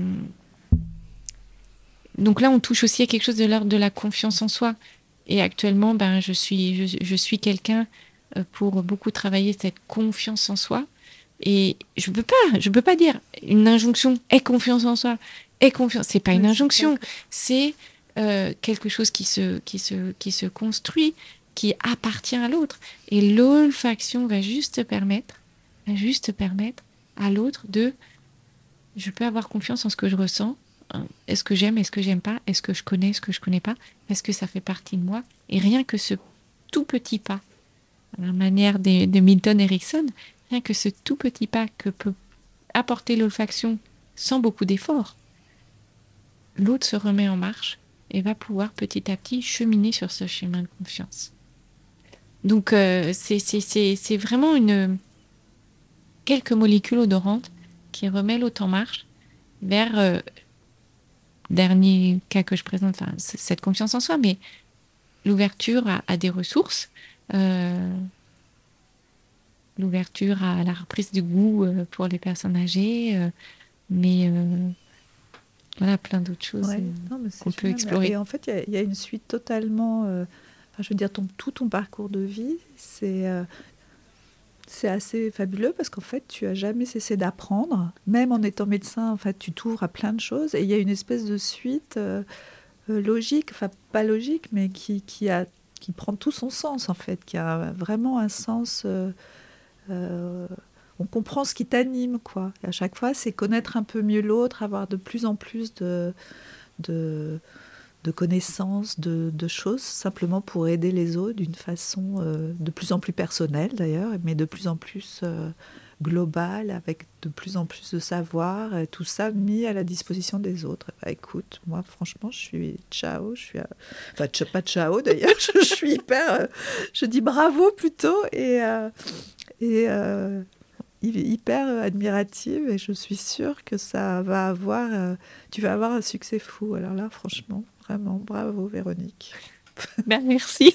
donc là, on touche aussi à quelque chose de l'ordre de la confiance en soi. Et actuellement, ben, je suis, je, suis quelqu'un euh, pour beaucoup travailler cette confiance en soi. Et je peux pas, je peux pas dire une injonction aie confiance en soi, aie confiance. C'est pas une injonction, c'est euh, quelque chose qui se, qui se, qui se construit, qui appartient à l'autre. Et l'olfaction va juste permettre, va juste permettre à l'autre de, je peux avoir confiance en ce que je ressens, est-ce que j'aime, est-ce que j'aime pas, est-ce que je connais, est-ce que je connais pas, est-ce que ça fait partie de moi Et rien que ce tout petit pas, à la manière de, Milton Erickson, rien que ce tout petit pas que peut apporter l'olfaction sans beaucoup d'efforts, l'autre se remet en marche et va pouvoir petit à petit cheminer sur ce chemin de confiance. Donc euh, c'est vraiment une quelques molécules odorantes qui remettent l'autre en marche vers euh, dernier cas que je présente, enfin, cette confiance en soi, mais l'ouverture à, des ressources, euh, l'ouverture à la reprise du goût euh, pour les personnes âgées, mais voilà, plein d'autres choses qu'on peut explorer. Et en fait, il y, a une suite totalement, je veux dire, ton, tout ton parcours de vie, c'est c'est assez fabuleux parce qu'en fait, tu as jamais cessé d'apprendre. Même en étant médecin, en fait, tu t'ouvres à plein de choses. Et il y a une espèce de suite euh, euh, logique, enfin pas logique, mais qui, a, qui prend tout son sens, en fait, qui a vraiment un sens... Euh, on comprend ce qui t'anime, quoi. À chaque fois, c'est connaître un peu mieux l'autre, avoir de plus en plus de de connaissances, de, choses, simplement pour aider les autres d'une façon euh, de plus en plus personnelle d'ailleurs, mais de plus en plus euh, globale, avec de plus en plus de savoir, et tout ça mis à la disposition des autres. Bah, écoute, moi franchement, je suis ciao, je suis... Enfin, pas ciao d'ailleurs, je, suis hyper... je dis bravo plutôt, et... et hyper admirative et je suis sûre que ça va avoir, tu vas avoir un succès fou. Alors là, franchement, Vraiment, bravo Véronique. Ben, merci.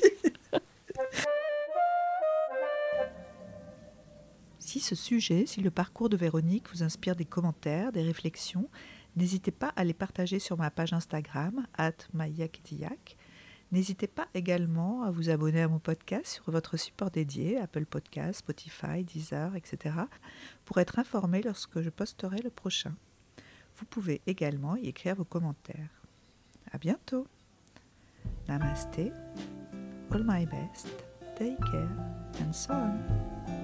si ce sujet, si le parcours de Véronique vous inspire des commentaires, des réflexions, n'hésitez pas à les partager sur ma page Instagram, at N'hésitez pas également à vous abonner à mon podcast sur votre support dédié, Apple Podcast, Spotify, Deezer, etc., pour être informé lorsque je posterai le prochain. Vous pouvez également y écrire vos commentaires. À bientôt. Namaste. All my best. Take care. And so on.